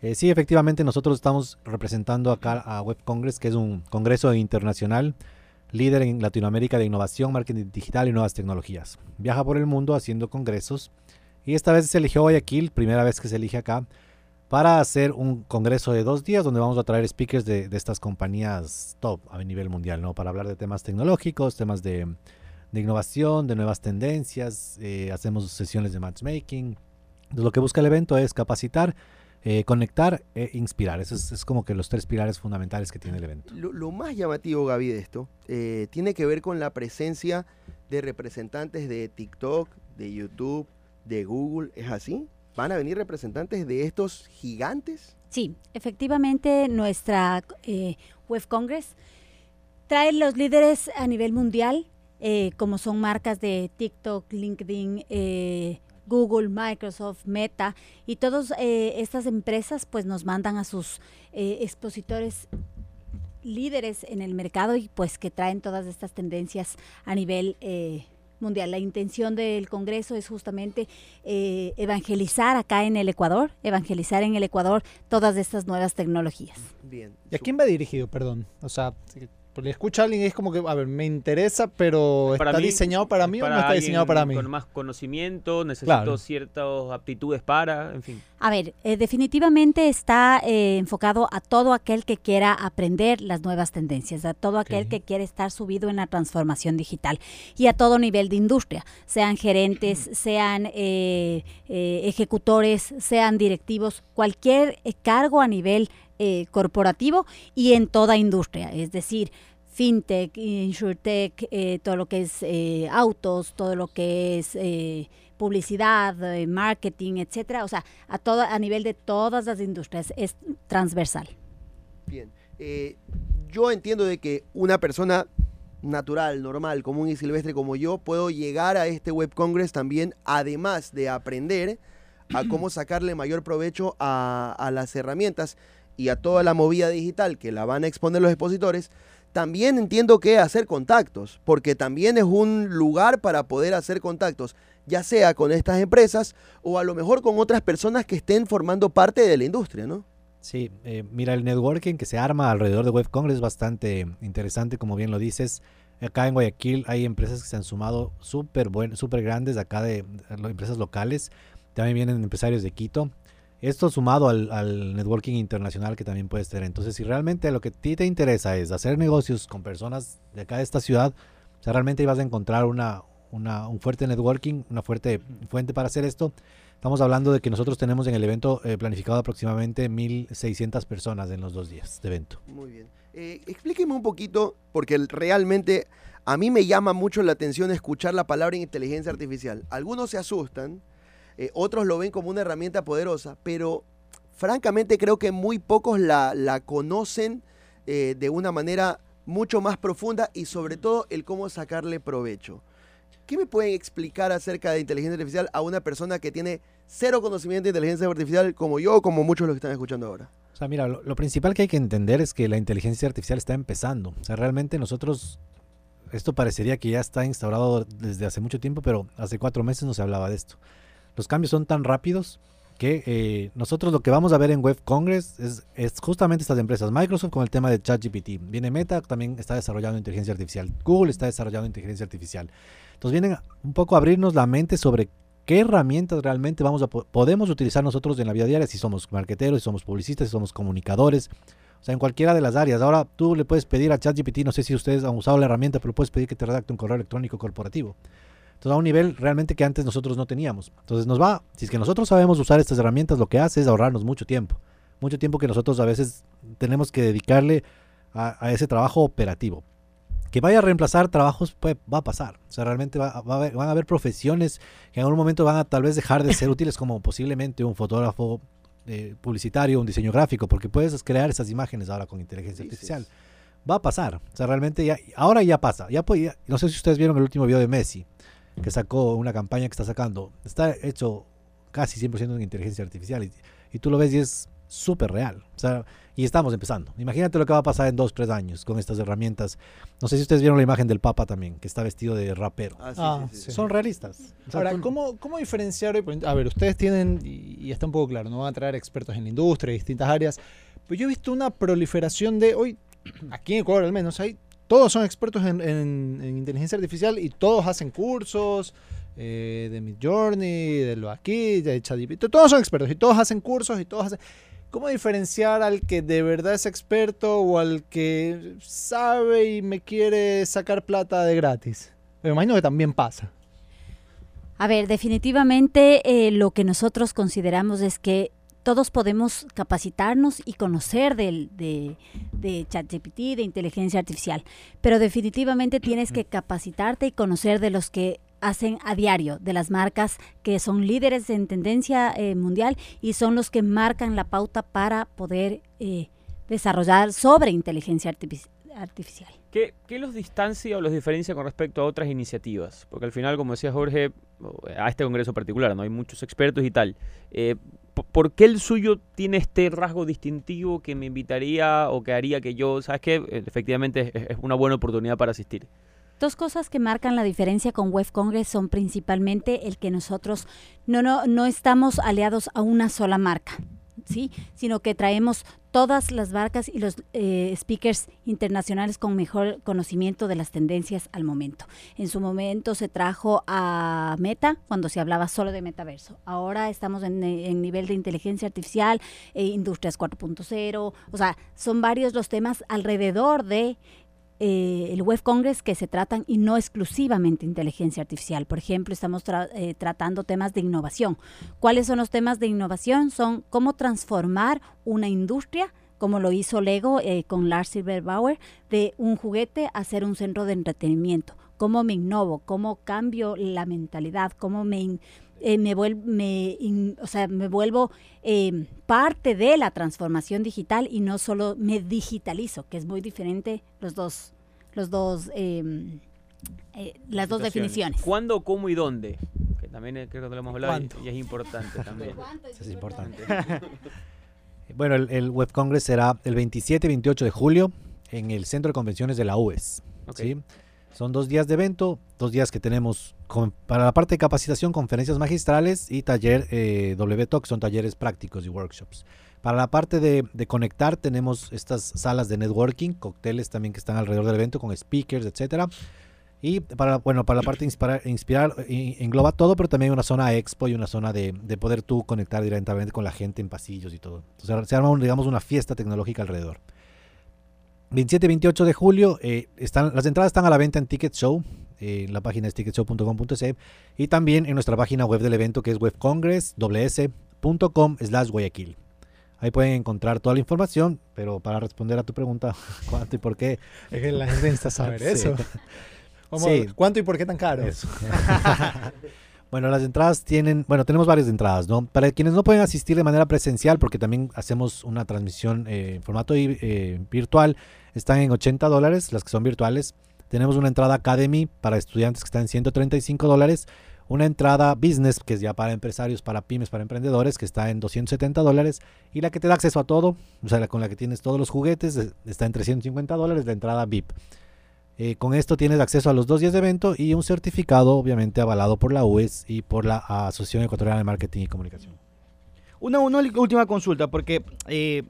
Eh, sí, efectivamente, nosotros estamos representando acá a Web Congress, que es un congreso internacional líder en Latinoamérica de innovación, marketing digital y nuevas tecnologías. Viaja por el mundo haciendo congresos y esta vez se eligió Guayaquil, primera vez que se elige acá, para hacer un congreso de dos días donde vamos a traer speakers de, estas compañías top a nivel mundial, ¿no? Para hablar de temas tecnológicos, temas de, innovación, de nuevas tendencias, eh, hacemos sesiones de matchmaking. Entonces, lo que busca el evento es capacitar, eh, conectar e inspirar. Esos es, como que los tres pilares fundamentales que tiene el evento. Lo, lo más llamativo, Gaby, de esto eh, tiene que ver con la presencia de representantes de TikTok, de YouTube, de Google. ¿Es así? ¿Van a venir representantes de estos gigantes? Sí, efectivamente nuestra eh, Web Congress trae los líderes a nivel mundial, eh, como son marcas de TikTok, LinkedIn, eh, Google, Microsoft, Meta y todas estas empresas pues nos mandan a sus expositores líderes en el mercado y pues que traen todas estas tendencias a nivel mundial. La intención del Congreso es justamente eh, evangelizar acá en el Ecuador, evangelizar en el Ecuador todas estas nuevas tecnologías. Bien. ¿Y a quién va dirigido, perdón? O sea, le escucha a alguien y es como que, a ver, me interesa, pero Para ¿está mí, diseñado para mí o no está diseñado para mí? Con más conocimiento, necesito Claro. ciertas aptitudes para, en fin. A ver, eh, definitivamente está eh, enfocado a todo aquel que quiera aprender las nuevas tendencias, a todo aquel que quiere estar subido en la transformación digital y a todo nivel de industria, sean gerentes, sean eh, eh, ejecutores, sean directivos, cualquier cargo a nivel eh, corporativo y en toda industria, es decir, fintech, insurtech, eh, todo lo que es eh, autos, todo lo que es eh, publicidad, marketing, etcétera, o sea, a todo a nivel de todas las industrias es transversal. Bien. Yo entiendo de que una persona natural, normal, común y silvestre como yo, puedo llegar a este Web Congress también, además de aprender a cómo sacarle mayor provecho a las herramientas y a toda la movida digital que la van a exponer los expositores, también entiendo que hacer contactos, porque también es un lugar para poder hacer contactos, ya sea con estas empresas o a lo mejor con otras personas que estén formando parte de la industria, ¿no? Sí, eh, mira, el networking que se arma alrededor de Web Congress es bastante interesante, como bien lo dices. Acá en Guayaquil hay empresas que se han sumado súper súper grandes, acá de, de empresas locales. También vienen empresarios de Quito. Esto sumado al, al networking internacional que también puedes tener. Entonces, si realmente lo que a ti te interesa es hacer negocios con personas de acá de esta ciudad, o sea, realmente ibas a encontrar una, una- un fuerte networking, una fuerte fuente para hacer esto. Estamos hablando de que nosotros tenemos en el evento eh, planificado aproximadamente 1.600 personas en los dos días de evento. Muy bien. Eh, explíqueme un poquito, porque realmente a mí me llama mucho la atención escuchar la palabra inteligencia artificial. Algunos se asustan, eh, otros lo ven como una herramienta poderosa, pero francamente creo que muy pocos la, la conocen eh, de una manera mucho más profunda y sobre todo el cómo sacarle provecho. ¿Qué me pueden explicar acerca de inteligencia artificial a una persona que tiene cero conocimiento de inteligencia artificial como yo o como muchos de los que están escuchando ahora? O sea, mira, lo, lo principal que hay que entender es que la inteligencia artificial está empezando. O sea, realmente nosotros, esto parecería que ya está instaurado desde hace mucho tiempo, pero hace cuatro meses no se hablaba de esto. Los cambios son tan rápidos que eh, nosotros lo que vamos a ver en Web Congress es, justamente estas empresas. Microsoft con el tema de ChatGPT. Viene Meta, también está desarrollando inteligencia artificial. Google está desarrollando inteligencia artificial. Entonces vienen un poco a abrirnos la mente sobre qué herramientas realmente vamos a po- podemos utilizar nosotros en la vida diaria si somos marqueteros, si somos publicistas, si somos comunicadores. O sea, en cualquiera de las áreas. Ahora tú le puedes pedir a ChatGPT, no sé si ustedes han usado la herramienta, pero puedes pedir que te redacte un correo electrónico corporativo. Entonces a un nivel realmente que antes nosotros no teníamos. Entonces nos va, si es que nosotros sabemos usar estas herramientas, lo que hace es ahorrarnos mucho tiempo. Mucho tiempo que nosotros a veces tenemos que dedicarle a, a ese trabajo operativo. Que vaya a reemplazar trabajos, pues va a pasar. O sea, realmente va- va a haber- van a haber profesiones que en algún momento van a tal vez dejar de ser útiles como posiblemente un fotógrafo eh, publicitario, un diseño gráfico, porque puedes crear esas imágenes ahora con inteligencia artificial. Va a pasar. O sea, realmente ya, ahora ya pasa. Ya, ya- no sé si ustedes vieron el último video de Messi, que sacó una campaña que está sacando. Está hecho casi 100% en inteligencia artificial y, y tú lo ves y es súper real. O sea, y estamos empezando. Imagínate lo que va a pasar en dos, tres años con estas herramientas. No sé si ustedes vieron la imagen del Papa también, que está vestido de rapero. Ah, sí, Ah, sí, sí, sí. Son realistas. O sea, Ahora, tú- ¿cómo, ¿cómo diferenciar A ver, ustedes tienen, y, y está un poco claro, no van a traer expertos en la industria, distintas áreas, pero yo he visto una proliferación de, hoy, aquí en Ecuador al menos, hay, todos son expertos en, en- en inteligencia artificial y todos hacen cursos eh, de Midjourney, de lo aquí, de ChatGPT, todos son expertos y todos hacen cursos y todos hacen... ¿Cómo diferenciar al que de verdad es experto o al que sabe y me quiere sacar plata de gratis? Me imagino que también pasa. A ver, definitivamente eh, lo que nosotros consideramos es que todos podemos capacitarnos y conocer del, de, ChatGPT, de inteligencia artificial, pero definitivamente tienes que capacitarte y conocer de los que hacen a diario, de las marcas que son líderes en tendencia eh, mundial y son los que marcan la pauta para poder eh, desarrollar sobre inteligencia artifici- artificial. ¿Qué, los distancia o los diferencia con respecto a otras iniciativas? Porque al final, como decía Jorge, a este congreso particular, no hay muchos expertos y tal. Eh, ¿Por qué el suyo tiene este rasgo distintivo que me invitaría o que haría que yo, sabes que efectivamente es, una buena oportunidad para asistir? Dos cosas que marcan la diferencia con Web Congress son principalmente el que nosotros no, no, no estamos aliados a una sola marca, ¿sí? sino que traemos todas las marcas y los eh, speakers internacionales con mejor conocimiento de las tendencias al momento. En su momento se trajo a Meta cuando se hablaba solo de metaverso. Ahora estamos en, en nivel de inteligencia artificial, eh, industrias 4.0, o sea, son varios los temas alrededor de eh, el Web Congress que se tratan y no exclusivamente inteligencia artificial. Por ejemplo, estamos tra- eh, tratando temas de innovación. ¿Cuáles son los temas de innovación? Son cómo transformar una industria como lo hizo Lego eh, con Lars Silverbauer, de un juguete a ser un centro de entretenimiento. ¿Cómo me innovo? ¿Cómo cambio la mentalidad? ¿Cómo me, eh, me, vuel- me, in- o sea, me vuelvo eh, parte de la transformación digital y no solo me digitalizo, que es muy diferente los dos, los dos, eh, eh, las dos definiciones. ¿Cuándo, cómo y dónde? Que también creo que lo hemos hablado y, ¿Cuánto? y es importante también. Eso es importante. Bueno, el, el Web Congress será el 27 y 28 de julio en el Centro de Convenciones de la UES. Ok. ¿sí? Son dos días de evento, dos días que tenemos para la parte de capacitación, conferencias magistrales y taller eh, WTOC, son talleres prácticos y workshops. Para la parte de, de conectar tenemos estas salas de networking, cócteles también que están alrededor del evento con speakers, etcétera. Y para, bueno, para la parte de inspirar, inspirar engloba todo, pero también una zona expo y una zona de, de poder tú conectar directamente con la gente en pasillos y todo. Entonces se arma, un- digamos, una fiesta tecnológica alrededor. 27 y 28 de julio, eh, están, las entradas están a la venta en Ticket Show. eh, la página es ticketshow.com.c y también en nuestra página web del evento que es webcongress.com slash Guayaquil. Ahí pueden encontrar toda la información, pero para responder a tu pregunta, ¿cuánto y por qué? Es que la gente necesita saber Sí. eso. Sí. ¿Cuánto y por qué tan caro? Eso. Bueno, las entradas tienen, bueno, tenemos varias entradas, ¿no? Para quienes no pueden asistir de manera presencial, porque también hacemos una transmisión eh, en formato eh, virtual, están en 80 dólares, las que son virtuales. Tenemos una entrada Academy para estudiantes que está en 135 dólares. Una entrada Business, que es ya para empresarios, para pymes, para emprendedores, que está en 270 dólares. Y la que te da acceso a todo, o sea, con la que tienes todos los juguetes, está en 350 dólares, la entrada VIP. Eh, con esto tienes acceso a los dos días de evento y un certificado, obviamente avalado por la UES y por la Asociación Ecuatoriana de Marketing y Comunicación. Una, última consulta, porque eh,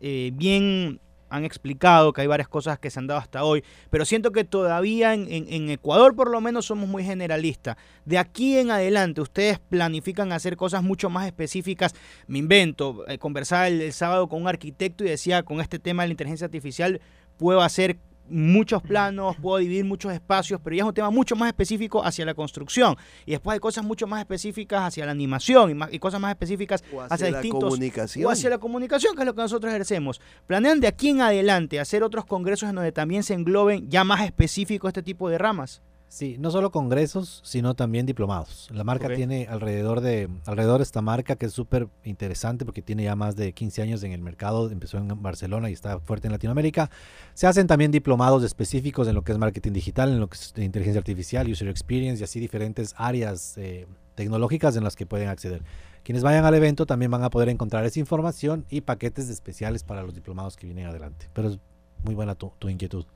eh, bien han explicado que hay varias cosas que se han dado hasta hoy, pero siento que todavía en, Ecuador por lo menos somos muy generalistas. De aquí en adelante, ustedes planifican hacer cosas mucho más específicas. Me invento, conversaba el sábado con un arquitecto y decía, con este tema de la inteligencia artificial, puedo hacer muchos planos, puedo dividir muchos espacios, pero ya es un tema mucho más específico hacia la construcción. Y después hay cosas mucho más específicas hacia la animación y, más- y cosas más específicas O hacia, hacia la distintos comunicación. o hacia la comunicación, que es lo que nosotros ejercemos. ¿Planean de aquí en adelante hacer otros congresos en donde también se engloben ya más específico este tipo de ramas? Sí, no solo congresos, sino también diplomados. La marca tiene alrededor de alrededor de esta marca que es súper interesante porque tiene ya más de 15 años en el mercado, empezó en Barcelona y está fuerte en Latinoamérica. Se hacen también diplomados específicos en lo que es marketing digital, en lo que es inteligencia artificial, user experience y así diferentes áreas eh, tecnológicas en las que pueden acceder. Quienes vayan al evento también van a poder encontrar esa información y paquetes especiales para los diplomados que vienen adelante. Pero es muy buena tu, tu inquietud.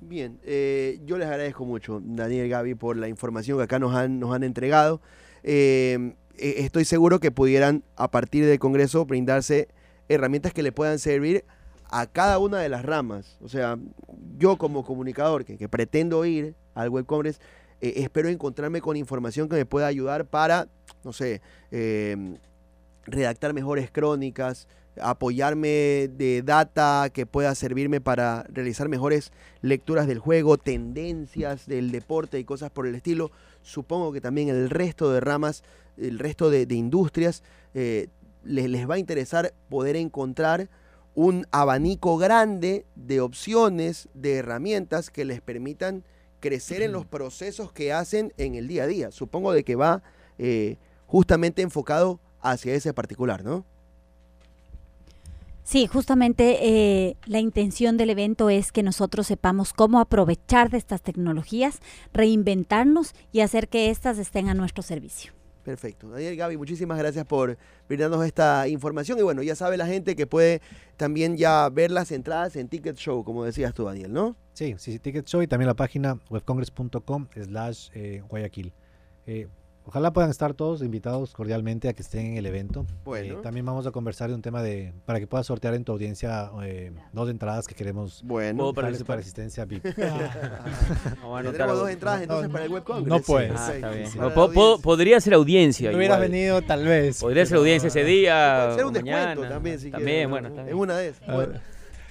Bien, eh, yo les agradezco mucho, Daniel Gaby, por la información que acá nos han, nos han entregado. Eh, eh, estoy seguro que pudieran, a partir del Congreso, brindarse herramientas que le puedan servir a cada una de las ramas. O sea, yo como comunicador que, pretendo ir al Web Congress, eh, espero encontrarme con información que me pueda ayudar para, no sé, eh, redactar mejores crónicas, apoyarme de data que pueda servirme para realizar mejores lecturas del juego, tendencias del deporte y cosas por el estilo. Supongo que también el resto de ramas, el resto de, de industrias, eh, les, les va a interesar poder encontrar un abanico grande de opciones, de herramientas que les permitan crecer en los procesos que hacen en el día a día. Supongo de que va eh, justamente enfocado hacia ese particular, ¿no? Sí, justamente eh, la intención del evento es que nosotros sepamos cómo aprovechar de estas tecnologías, reinventarnos y hacer que éstas estén a nuestro servicio. Perfecto. Daniel Gaby, muchísimas gracias por brindarnos esta información. Y bueno, ya sabe la gente que puede también ya ver las entradas en Ticket Show, como decías tú, Daniel, ¿no? Sí, sí, sí, Ticket Show y también la página webcongress.com slash eh, Guayaquil. Eh, ojalá puedan estar todos invitados cordialmente a que estén en el evento. Bueno. Eh, también vamos a conversar de un tema de, para que puedas sortear en tu audiencia eh, dos entradas que queremos Bueno. ¿Puedo dejarles participar? para asistencia VIP. Vamos a anotar Tenemos dos entradas entonces No, para el Web Congress. no puedes. Ah, está Perfecto. bien. Para Bueno, la po- po- audiencia. podría ser audiencia. No hubieras igual. venido, tal vez. Podría ser pero- audiencia ese día. Hacer un o descuento mañana. también, si También, quieren, bueno, ¿no? Es una de esas. Bueno,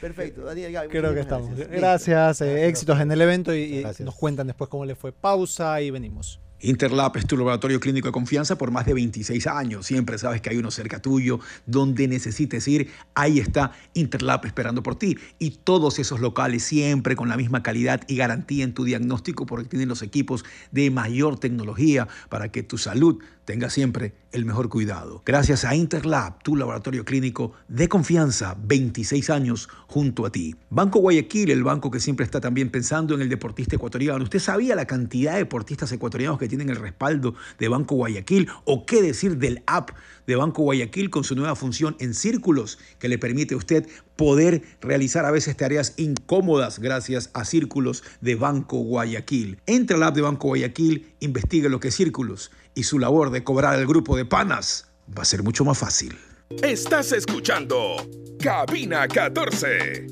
perfecto. Daniel Gaby. Creo que estamos. Gracias, eh, éxitos en el evento y, y Gracias. nos cuentan después cómo le fue. Pausa y venimos. Interlab es tu laboratorio clínico de confianza por más de 26 años. Siempre sabes que hay uno cerca tuyo. Donde necesites ir, ahí está Interlab esperando por ti. Y todos esos locales siempre con la misma calidad y garantía en tu diagnóstico porque tienen los equipos de mayor tecnología para que tu salud tenga siempre el mejor cuidado. Gracias a Interlab, tu laboratorio clínico de confianza, 26 años junto a ti. Banco Guayaquil, el banco que siempre está también pensando en el deportista ecuatoriano. ¿Usted sabía la cantidad de deportistas ecuatorianos que tienen el respaldo de Banco Guayaquil? ¿O qué decir del app de Banco Guayaquil con su nueva función en círculos que le permite a usted poder realizar a veces tareas incómodas gracias a círculos de Banco Guayaquil? Entra al app de Banco Guayaquil, investigue lo que es círculos y su labor de cobrar al grupo de panas va a ser mucho más fácil. Estás escuchando Cabina 14.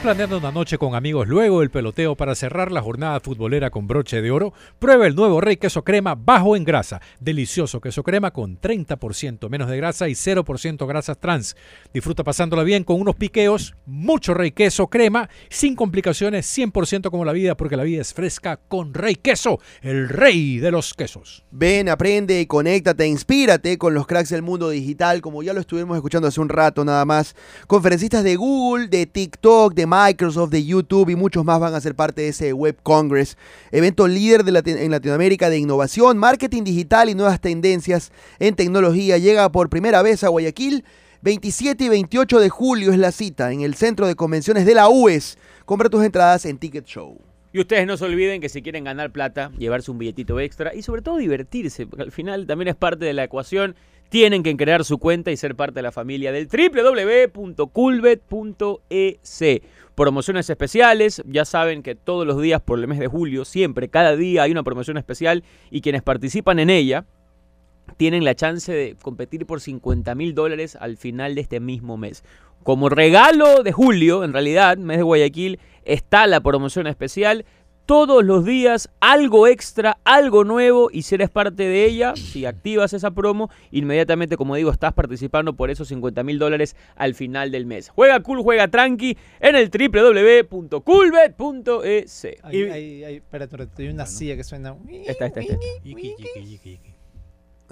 Planeando una noche con amigos luego del peloteo para cerrar la jornada futbolera con broche de oro? Prueba el nuevo Rey Queso Crema bajo en grasa. Delicioso queso crema con 30% menos de grasa y 0% grasas trans. Disfruta pasándola bien con unos piqueos, mucho Rey Queso Crema, sin complicaciones, 100% como la vida, porque la vida es fresca con Rey Queso, el rey de los quesos. Ven, aprende, conéctate, inspírate con los cracks del mundo digital, como ya lo estuvimos escuchando hace un rato nada más. Conferencistas de Google, de TikTok, de Microsoft, de YouTube y muchos más van a ser parte de ese Web Congress, evento líder de en Latinoamérica de innovación, marketing digital y nuevas tendencias en tecnología. Llega por primera vez a Guayaquil. 27 y 28 de julio es la cita en el Centro de Convenciones de la UES. Compra tus entradas en Ticket Show. Y ustedes no se olviden que si quieren ganar plata, llevarse un billetito extra y sobre todo divertirse, porque al final también es parte de la ecuación, tienen que crear su cuenta y ser parte de la familia del www.culbet.es. Promociones especiales, ya saben que todos los días por el mes de julio, siempre, cada día hay una promoción especial y quienes participan en ella tienen la chance de competir por 50 mil dólares al final de este mismo mes. Como regalo de julio, en realidad, mes de Guayaquil, está la promoción especial. Todos los días algo extra, algo nuevo y si eres parte de ella, si activas esa promo, inmediatamente, como digo, estás participando por esos 50 mil dólares al final del mes. Juega cool, juega tranqui en el www.coolbet.es. Espérate, hay una silla que suena. Esta, esta, esta.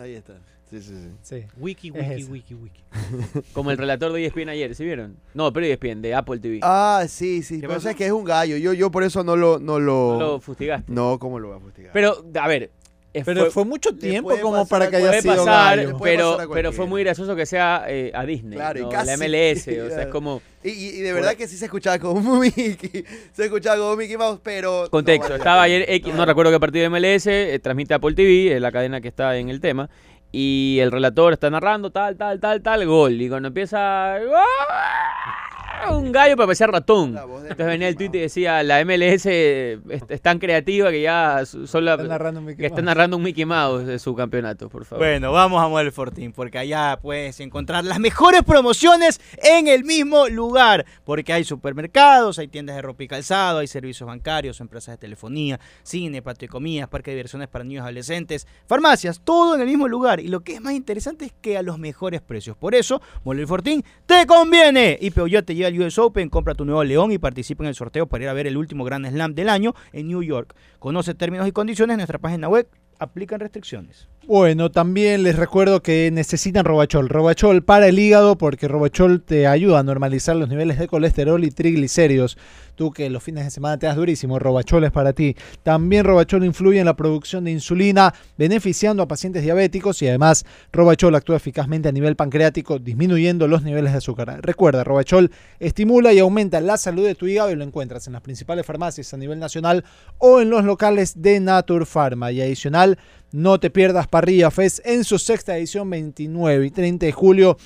Ahí está. Sí, sí, sí. Sí. Wiki, Es wiki, wiki, wiki. Como el relator de ESPN ayer, ¿sí vieron? No, pero ESPN, de Apple TV. Ah, sí, sí. Pero pasó? sabes que es un gallo. Yo, yo por eso no lo. No, lo... No lo fustigaste. No, ¿cómo lo voy a fustigar? Pero, a ver. Eh, Pero fue, mucho tiempo como pasar para que haya puede sido pasar, gallo. pero, pasar a pero fue muy gracioso que sea eh, a Disney, Claro, y ¿no? casi- la MLS, o sea, es como Y, y- y de verdad que sí se escuchaba como Mickey. Se escuchaba como Mickey Mouse, pero. contexto. no, Estaba ayer X, no recuerdo qué partido de MLS, eh, transmite Apple TV, es la cadena que está en el tema, y el relator está narrando tal, tal, tal, tal, gol, y cuando empieza ¡ah! Un gallo para parecer ratón. Entonces venía el tweet y decía, la MLS es, es tan creativa que ya son la- Está narrando Mickey que está Mouse. narrando un Mickey Mouse de su campeonato, por favor. Bueno, vamos a Model Fortín, porque allá puedes encontrar las mejores promociones en el mismo lugar. Porque hay supermercados, hay tiendas de ropa y calzado, hay servicios bancarios, empresas de telefonía, cine, patio comidas, parque de diversiones para niños y adolescentes, farmacias, todo en el mismo lugar. Y lo que es más interesante es que a los mejores precios. Por eso, Model Fortín te conviene. Y Peugeot te lleva al US Open, compra tu nuevo León y participa en el sorteo para ir a ver el último Grand Slam del año en New York. Conoce términos y condiciones en nuestra página web. Aplican restricciones. Bueno, también les recuerdo que necesitan Robachol. Robachol para el hígado porque Robachol te ayuda a normalizar los niveles de colesterol y triglicéridos. Tú que los fines de semana te das durísimo, Robachol es para ti. También Robachol influye en la producción de insulina, beneficiando a pacientes diabéticos y además Robachol actúa eficazmente a nivel pancreático, disminuyendo los niveles de azúcar. Recuerda, Robachol estimula y aumenta la salud de tu hígado y lo encuentras en las principales farmacias a nivel nacional o en los locales de Natur Pharma. Y adicional, no te pierdas Parrilla Fest en su sexta edición 29 y 30 de julio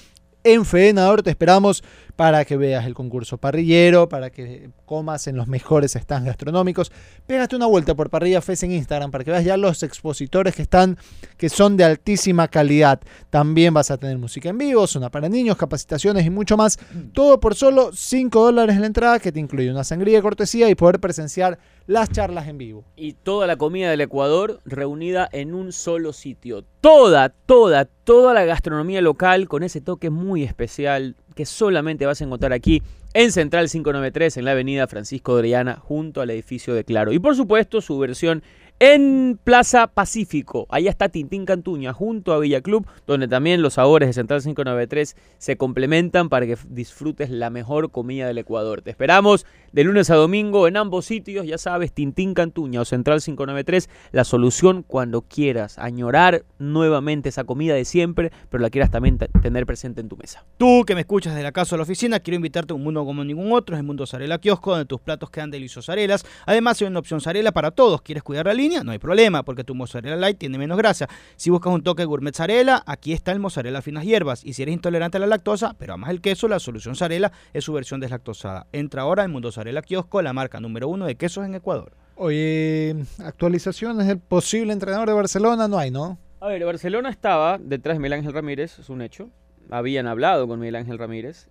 en Fenador. Te esperamos para que veas el concurso parrillero, para que comas en los mejores stands gastronómicos. Pégate una vuelta por Parrilla Fest en Instagram para que veas ya los expositores que están, que son de altísima calidad. También vas a tener música en vivo, zona para niños, capacitaciones y mucho más. Todo por solo 5 dólares en la entrada, que te incluye una sangría de cortesía y poder presenciar las charlas en vivo. y toda la comida del Ecuador reunida en un solo sitio. Toda, toda, toda la gastronomía local con ese toque muy especial que solamente vas a encontrar aquí en Central 593 en la avenida Francisco de Orellana junto al edificio de Claro. Y por supuesto su versión en Plaza Pacífico. Allá está Tintín Cantuña junto a Villa Club, donde también los sabores de Central 593 se complementan para que disfrutes la mejor comida del Ecuador. Te esperamos de lunes a domingo en ambos sitios, ya sabes, Tintín Cantuña o Central 593, la solución cuando quieras añorar nuevamente esa comida de siempre, pero la quieras también te- tener presente en tu mesa. Tú que me escuchas de la casa o la oficina, quiero invitarte a un mundo como ningún otro, es el Mundo Zarela Kiosco, donde tus platos quedan deliciosos arelas. Además, hay una opción Zarela para todos. ¿Quieres cuidar la línea? No hay problema, porque tu mozzarella light tiene menos grasa. Si buscas un toque gourmet Zarela, aquí está el mozzarella finas hierbas. Y si eres intolerante a la lactosa, pero amas el queso, la solución Zarela es su versión deslactosada. Entra ahora en Mundo Zarela Kiosco, la marca número uno de quesos en Ecuador. Oye, actualizaciones del posible entrenador de Barcelona no hay, ¿no? A ver, Barcelona estaba detrás de Miguel Ángel Ramírez, es un hecho. Habían hablado con Miguel Ángel Ramírez,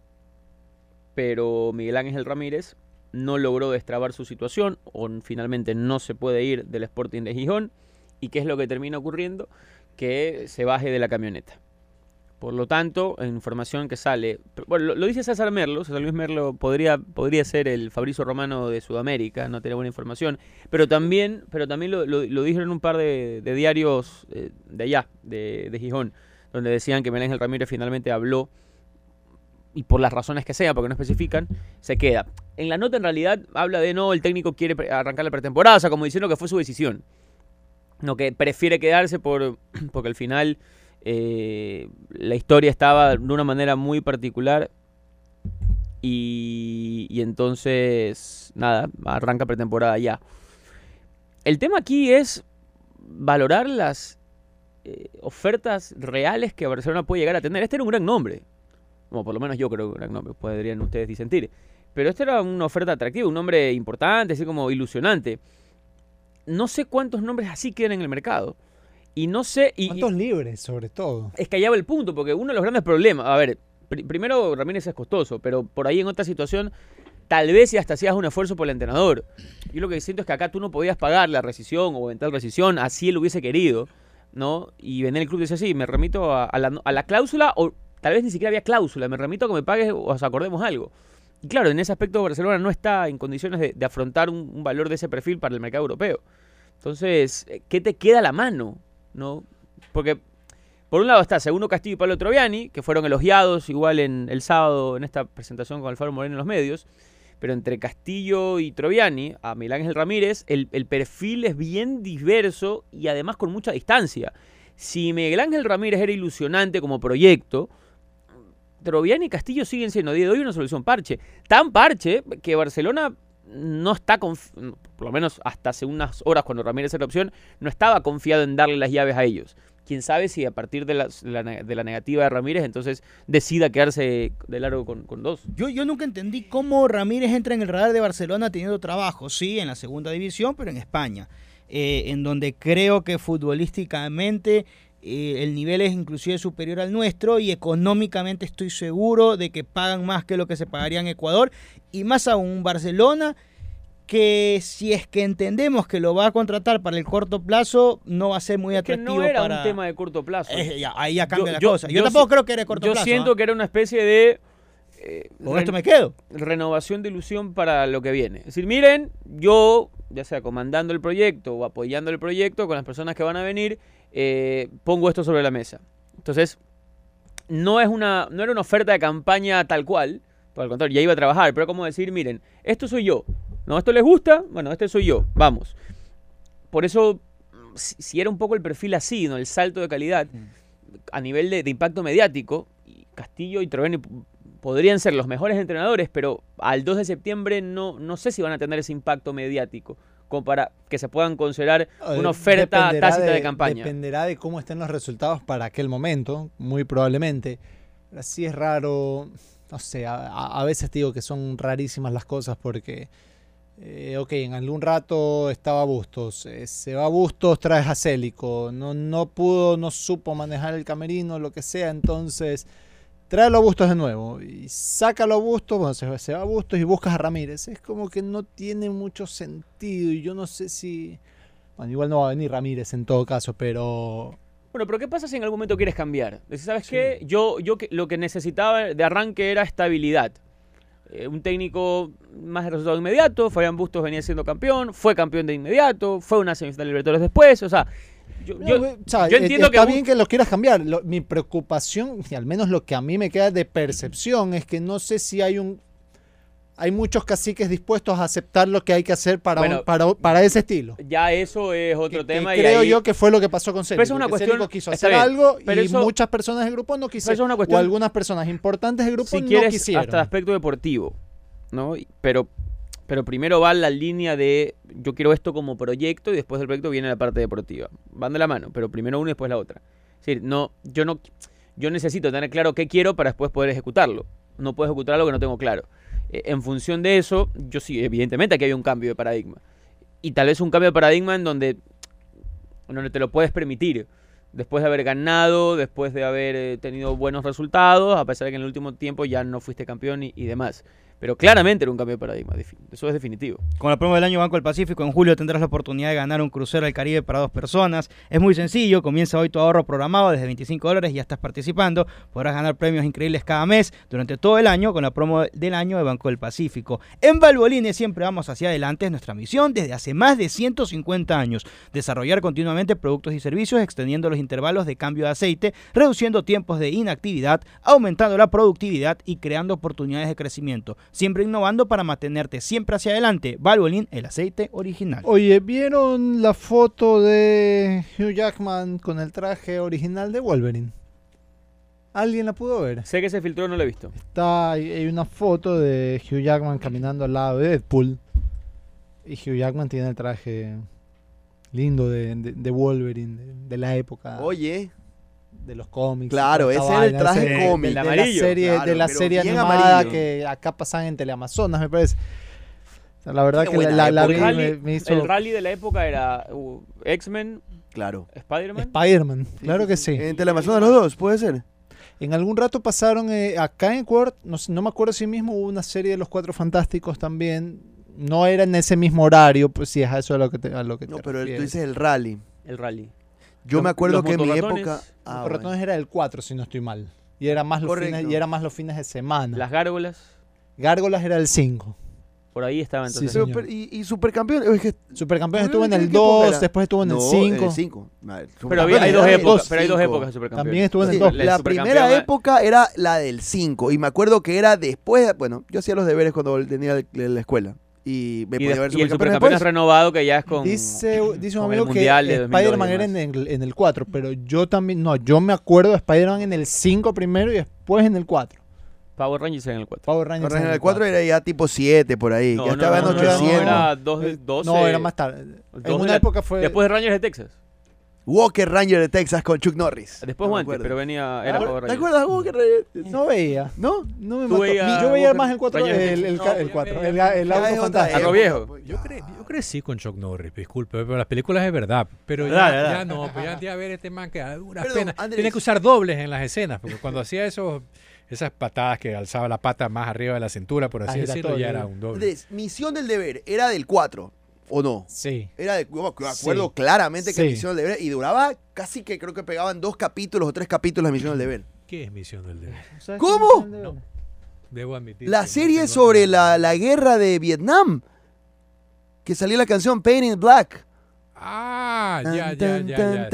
pero Miguel Ángel Ramírez no logró destrabar su situación o finalmente no se puede ir del Sporting de Gijón. ¿Y qué es lo que termina ocurriendo? Que se baje de la camioneta. Por lo tanto, información que sale, bueno, lo, lo dice César Merlo, César Luis Merlo podría, podría ser el Fabrizio Romano de Sudamérica, no tiene buena información, pero también, pero también lo, lo, lo dijeron un par de, de diarios eh, de allá, de, de Gijón, donde decían que Miguel Ramírez finalmente habló y por las razones que sea, porque no especifican, se queda. En la nota en realidad habla de no, el técnico quiere arrancar la pretemporada, o sea, como diciendo que fue su decisión. No, que prefiere quedarse por, porque al final eh, la historia estaba de una manera muy particular y, entonces, nada, arranca pretemporada ya. El tema aquí es valorar las eh, ofertas reales que Barcelona puede llegar a tener. Este era un gran nombre, como por lo menos yo creo que un gran nombre, podrían ustedes disentir. Pero este era una oferta atractiva, un nombre importante, así como ilusionante. No sé cuántos nombres así quedan en el mercado. Y no sé... Y, ¿Cuántos libres, sobre todo? es que allá va el punto, porque uno de los grandes problemas, a ver, pri- primero Ramírez es costoso, pero por ahí en otra situación, tal vez si hasta hacías un esfuerzo por el entrenador. Yo lo que siento es que acá tú no podías pagar la rescisión o eventual rescisión, así él hubiese querido, ¿no? Y venía el club y decía, sí, me remito a, a la, a la cláusula, o tal vez ni siquiera había cláusula, me remito a que me pagues o os acordemos algo. Y claro, en ese aspecto Barcelona no está en condiciones de, de afrontar un, un valor de ese perfil para el mercado europeo. Entonces, ¿qué te queda a la mano? ¿No? Porque por un lado está Segundo Castillo y Pablo Troviani, que fueron elogiados igual en el sábado en esta presentación con Alfaro Moreno en los medios. Pero entre Castillo y Troviani, a Miguel Ángel Ramírez, el, el perfil es bien diverso y además con mucha distancia. Si Miguel Ángel Ramírez era ilusionante como proyecto, Troviani y Castillo siguen siendo día de hoy una solución parche. Tan parche que Barcelona no está, por lo menos hasta hace unas horas cuando Ramírez era opción, no estaba confiado en darle las llaves a ellos. Quién sabe si a partir de la, de la negativa de Ramírez, entonces decida quedarse de largo con, con dos. Yo, yo nunca entendí cómo Ramírez entra en el radar de Barcelona teniendo trabajo, sí, en la segunda división, pero en España, eh, en donde creo que futbolísticamente eh, el nivel es inclusive superior al nuestro y económicamente estoy seguro de que pagan más que lo que se pagaría en Ecuador y más aún Barcelona que si es que entendemos que lo va a contratar para el corto plazo no va a ser muy Que atractivo no era para un tema de corto plazo. Eh, ya, ahí ya cambia Yo- la yo- cosa. Yo, yo tampoco si- creo que era de corto Yo plazo. siento ¿ah? que era una especie de... eh, Con esto me quedo. renovación de ilusión para lo que viene. Es decir, miren, yo, ya sea comandando el proyecto o apoyando el proyecto con las personas que van a venir, eh, pongo esto sobre la mesa. Entonces, no, es una, no era una oferta de campaña tal cual, por el contrario, ya iba a trabajar, pero como decir, miren, esto soy yo. ¿No? ¿Esto les gusta? Bueno, este soy yo, vamos. Por eso, si, era un poco el perfil así, ¿no? El salto de calidad a nivel de, de impacto mediático, Castillo y Troviani p- podrían ser los mejores entrenadores, pero al 2 de septiembre no, no sé si van a tener ese impacto mediático como para que se puedan considerar una oferta Dependerá tácita de, campaña. Dependerá de cómo estén los resultados para aquel momento, muy probablemente. Así es raro, no sé, a, a- veces digo que son rarísimas las cosas porque, eh, ok, en algún rato estaba Bustos, eh, se va Bustos, traes a Célico, no, no pudo, no supo manejar el camerino, lo que sea, entonces tráelo a Bustos de nuevo y sácalo a Bustos, bueno, se, se va a Bustos y buscas a Ramírez. Es como que no tiene mucho sentido y yo no sé si... Bueno, igual no va a venir Ramírez en todo caso, pero... Bueno, pero ¿qué pasa si en algún momento quieres cambiar? Decir, ¿sabes qué? Yo, yo que- lo que necesitaba de arranque era estabilidad. Eh, un técnico más de resultado inmediato, Fabián Bustos venía siendo campeón, fue campeón de inmediato, fue una semifinal de Libertadores después, o sea, yo, No, yo- güey, o sea, yo eh, entiendo está que bien que lo quieras cambiar. Lo- mi preocupación, y al menos lo que a mí me queda de percepción, es que no sé si hay un... Hay muchos caciques dispuestos a aceptar lo que hay que hacer para, un- para, para ese estilo. ya eso es otro Que- que tema. y creo ahí- yo que fue lo que pasó con Célico. Pero eso es una cuestión- Célico quiso hacer bien, algo pero y eso- muchas personas del grupo no quisieron. eso es una cuestión- o algunas personas importantes del grupo si no quieres quisieron. hasta el aspecto deportivo, ¿no? Pero, pero primero va la línea de yo quiero esto como proyecto y después del proyecto viene la parte deportiva. Van de la mano, pero primero uno y después la otra. Es decir, no, yo no, yo necesito tener claro qué quiero para después poder ejecutarlo. No puedo ejecutar algo que no tengo claro. Eh, en función de eso, yo sí, evidentemente aquí había un cambio de paradigma. Y tal vez un cambio de paradigma en donde, donde te lo puedes permitir. Después de haber ganado, después de haber eh, tenido buenos resultados, a pesar de que en el último tiempo ya no fuiste campeón y demás. Pero claramente era un cambio de paradigma, eso es definitivo. Con la promo del año Banco del Pacífico, en julio tendrás la oportunidad de ganar un crucero al Caribe para dos personas. Es muy sencillo, comienza hoy tu ahorro programado desde 25 dólares y ya estás participando. Podrás ganar premios increíbles cada mes durante todo el año con la promo del año de Banco del Pacífico. En Valvoline siempre vamos hacia adelante, es nuestra misión desde hace más de 150 años. Desarrollar continuamente productos y servicios, extendiendo los intervalos de cambio de aceite, reduciendo tiempos de inactividad, aumentando la productividad y creando oportunidades de crecimiento. Siempre innovando para mantenerte siempre hacia adelante. Valvoline, el aceite original. Oye, ¿vieron la foto de Hugh Jackman con el traje original de Wolverine? ¿Alguien la pudo ver? Sé que se filtró, no lo he visto. Está, hay, hay una foto de Hugh Jackman caminando al lado de Deadpool. Y Hugh Jackman tiene el traje lindo de, de- de Wolverine, de, de la época Oye, de los cómics. Claro, ese era el traje ese- cómic. De, la amarillo. serie, de Claro, la pero serie animada amarillo. que acá pasan en Teleamazonas, me parece. O sea, la verdad Qué que la, la, la el, rally, me, me hizo el rally de la época era uh, X-Men, claro. Spider-Man. Spider-Man. Claro que sí. En Teleamazonas los dos, puede ser. En algún rato pasaron eh, acá en Ecuador, no, no me acuerdo si mismo hubo una serie de los Cuatro Fantásticos también. No era en ese mismo horario, pues si es a eso a lo que te, a lo que No, te pero el- tú dices el rally. el rally. Yo Los- me acuerdo los que en mi época. Los Ah, ratones bueno. era el 4, si no estoy mal. Y era más los fines, y era más los fines de semana. Las gárgolas, Gárgolas era el 5. por ahí estaban. Sí, Entonces, sí. Pero, y, y Supercampeón. Es que, Supercampeones ¿qué- estuvo en el época 2, era? después estuvo en el no, 5. el 5. pero había- hay dos épocas, pero hay dos épocas de Supercampeón. También estuvo en el Sí, 2. el la primera era- época era la del 5 y me acuerdo que era después, bueno, yo hacía los deberes cuando tenía la escuela y me Y, podía de- ver y el Supercampeón es después. renovado que ya es con. Dice, dice un con el amigo que Mundial de 2002 y Spider-Man era en el, en el 4, pero yo también, no, yo me acuerdo de Spider-Man en el 5 primero y después en el 4. Power Rangers en el 4. Power Rangers Ahora en el 4 era ya tipo 7 por ahí, No, ya no, estaba no, en no, no, 800. era dos de- 12. No, era más tarde. En una la- época fue... Después de Rangers de Texas. Walker Ranger de Texas con Chuck Norris. Después No pero venía. Era ¿Te Power Rangers. acuerdas Walker Ranger? No veía. ¿No? No me mató. Yo veía Walker- más el 4, Rangers de el, el, Texas. el No, 4, ya el, el auto fantástico. Viejo. Yo, cre- yo crecí con Chuck Norris, disculpe, pero las películas es verdad. Pero ya, ya no, pues ya, ya ver este man que a duras penas. Tiene que usar dobles en las escenas, porque cuando hacía esos, esas patadas que alzaba la pata más arriba de la cintura, por así decirlo, ya era un doble. Andrés, Misión del Deber era del 4, ¿o no? Sí. Era de, yo me acuerdo Sí. claramente que Sí. Misión del Deber y duraba casi que creo que pegaban dos capítulos o tres capítulos de Misión del Deber. ¿Qué es Misión del Deber? ¿Sabes ¿Cómo? Debo admitir. La no serie sobre la, la guerra de Vietnam. Que salía la canción Pain in Black. Ah, ya, ya, ya.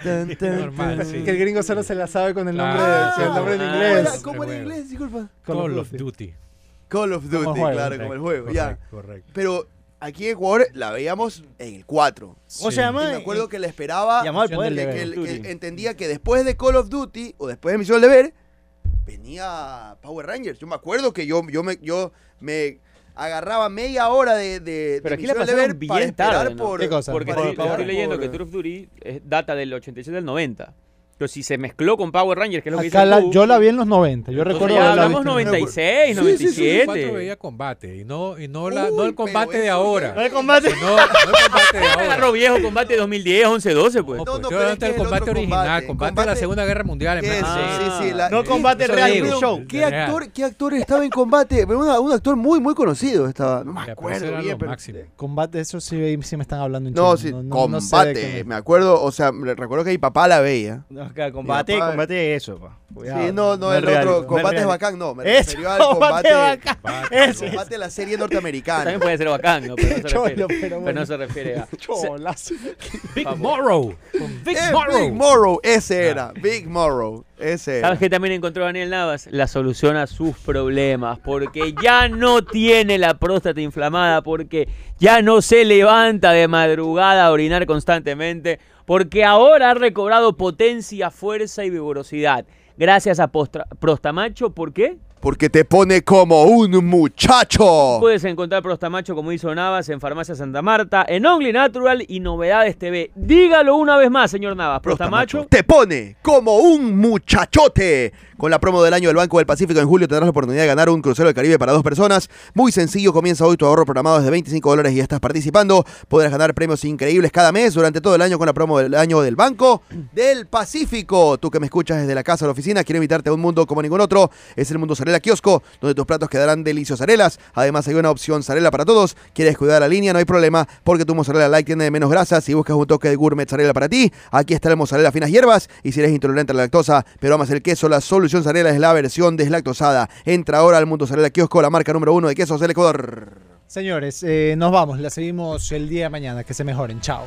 Que el gringo solo se la sabe con el nombre, Claro. sí, el nombre en Ah, ¿Cómo inglés. cómo era en inglés? Disculpa. Call of Duty. Call of Duty, el juego, claro, como el juego, ya. Correcto, correcto. Pero aquí en Ecuador la veíamos en el 4. O Sí. sea, Y me acuerdo que le esperaba al que, poder. que- que- que entendía que después de Call of Duty o después de Misión del Deber venía Power Rangers. Yo me acuerdo que yo, yo me yo me agarraba media hora de, de, Pero de aquí la pasaron bien tarde, ¿no? por ¿Qué cosa? Porque para estoy, esperar estoy leyendo por- que Tour of Duty es data del 86 del 90. Pero si se mezcló con Power Rangers, que es lo que Acá la- tú, yo la vi en los 90. Yo recuerdo ya hablamos visto en- 96, Sí, sí, sí, 97. Cuatro veía combate y no, y no, la, Uy, no el combate de ahora. No hay combate. No, no el combate de ahora. Agarro viejo, combate 2010, 11, 12, pues. No, No, pues, no, pero es el combate original, combate. combate, de la Segunda Guerra Mundial. en Ah. sí, sí, la- No combate real, show. ¿Qué actor, ¿Qué actor estaba en combate? Una- un actor muy, muy conocido estaba. No me acuerdo bien, pero- máximo. Combate, eso sí, sí me están hablando en No, sí, combate. me acuerdo, o sea, me recuerdo que mi papá la veía. Acá, combate, papá- combate eso, pa. Cuidado. Sí, no, no, es el real, otro, es combate es real. bacán, no, me Eso, refirió al combate bacán. el combate de la serie norteamericana. También puede ser bacán, ¿no? Pero no se Cholo, refiere, pero no se refiere a... Cholazo. Big. Morrow. Big Eh, Morrow. Big Morrow, ese era, Big Morrow, ese era. ¿Sabes qué también encontró Daniel Navas? La solución a sus problemas, porque ya no tiene la próstata inflamada, porque ya no se levanta de madrugada a orinar constantemente, porque ahora ha recobrado potencia, fuerza y vigorosidad. Gracias a Prostamacho, ¿por qué? Porque te pone como un muchacho. Puedes encontrar Prostamacho, como hizo Navas, en Farmacia Santa Marta, en Only Natural y Novedades TV. Dígalo una vez más, señor Navas. Prostamacho. te pone como un muchachote. Con la promo del año del Banco del Pacífico en julio tendrás la oportunidad de ganar un crucero del Caribe para dos personas. Muy sencillo, comienza hoy tu ahorro programado desde 25 dólares y ya estás participando. Podrás ganar premios increíbles cada mes durante todo el año con la promo del año del Banco del Pacífico. Tú que me escuchas desde la casa o la oficina, quiero invitarte a un mundo como ningún otro. Es el mundo celeste Mozzarella Kiosco, donde tus platos quedarán deliciosos arelas. Además, hay una opción Zarela para todos. ¿Quieres cuidar la línea? No hay problema, porque tu mozzarella light tiene menos grasa. Si buscas un toque de gourmet Zarela para ti, aquí está el mozzarella finas hierbas. Y si eres intolerante a la lactosa, pero amas el queso, la solución Zarela es la versión deslactosada. Entra ahora al Mundo Zarela Kiosco, la marca número uno de quesos del Ecuador. Señores, eh, nos vamos. La seguimos el día de mañana. Que se mejoren. Chao.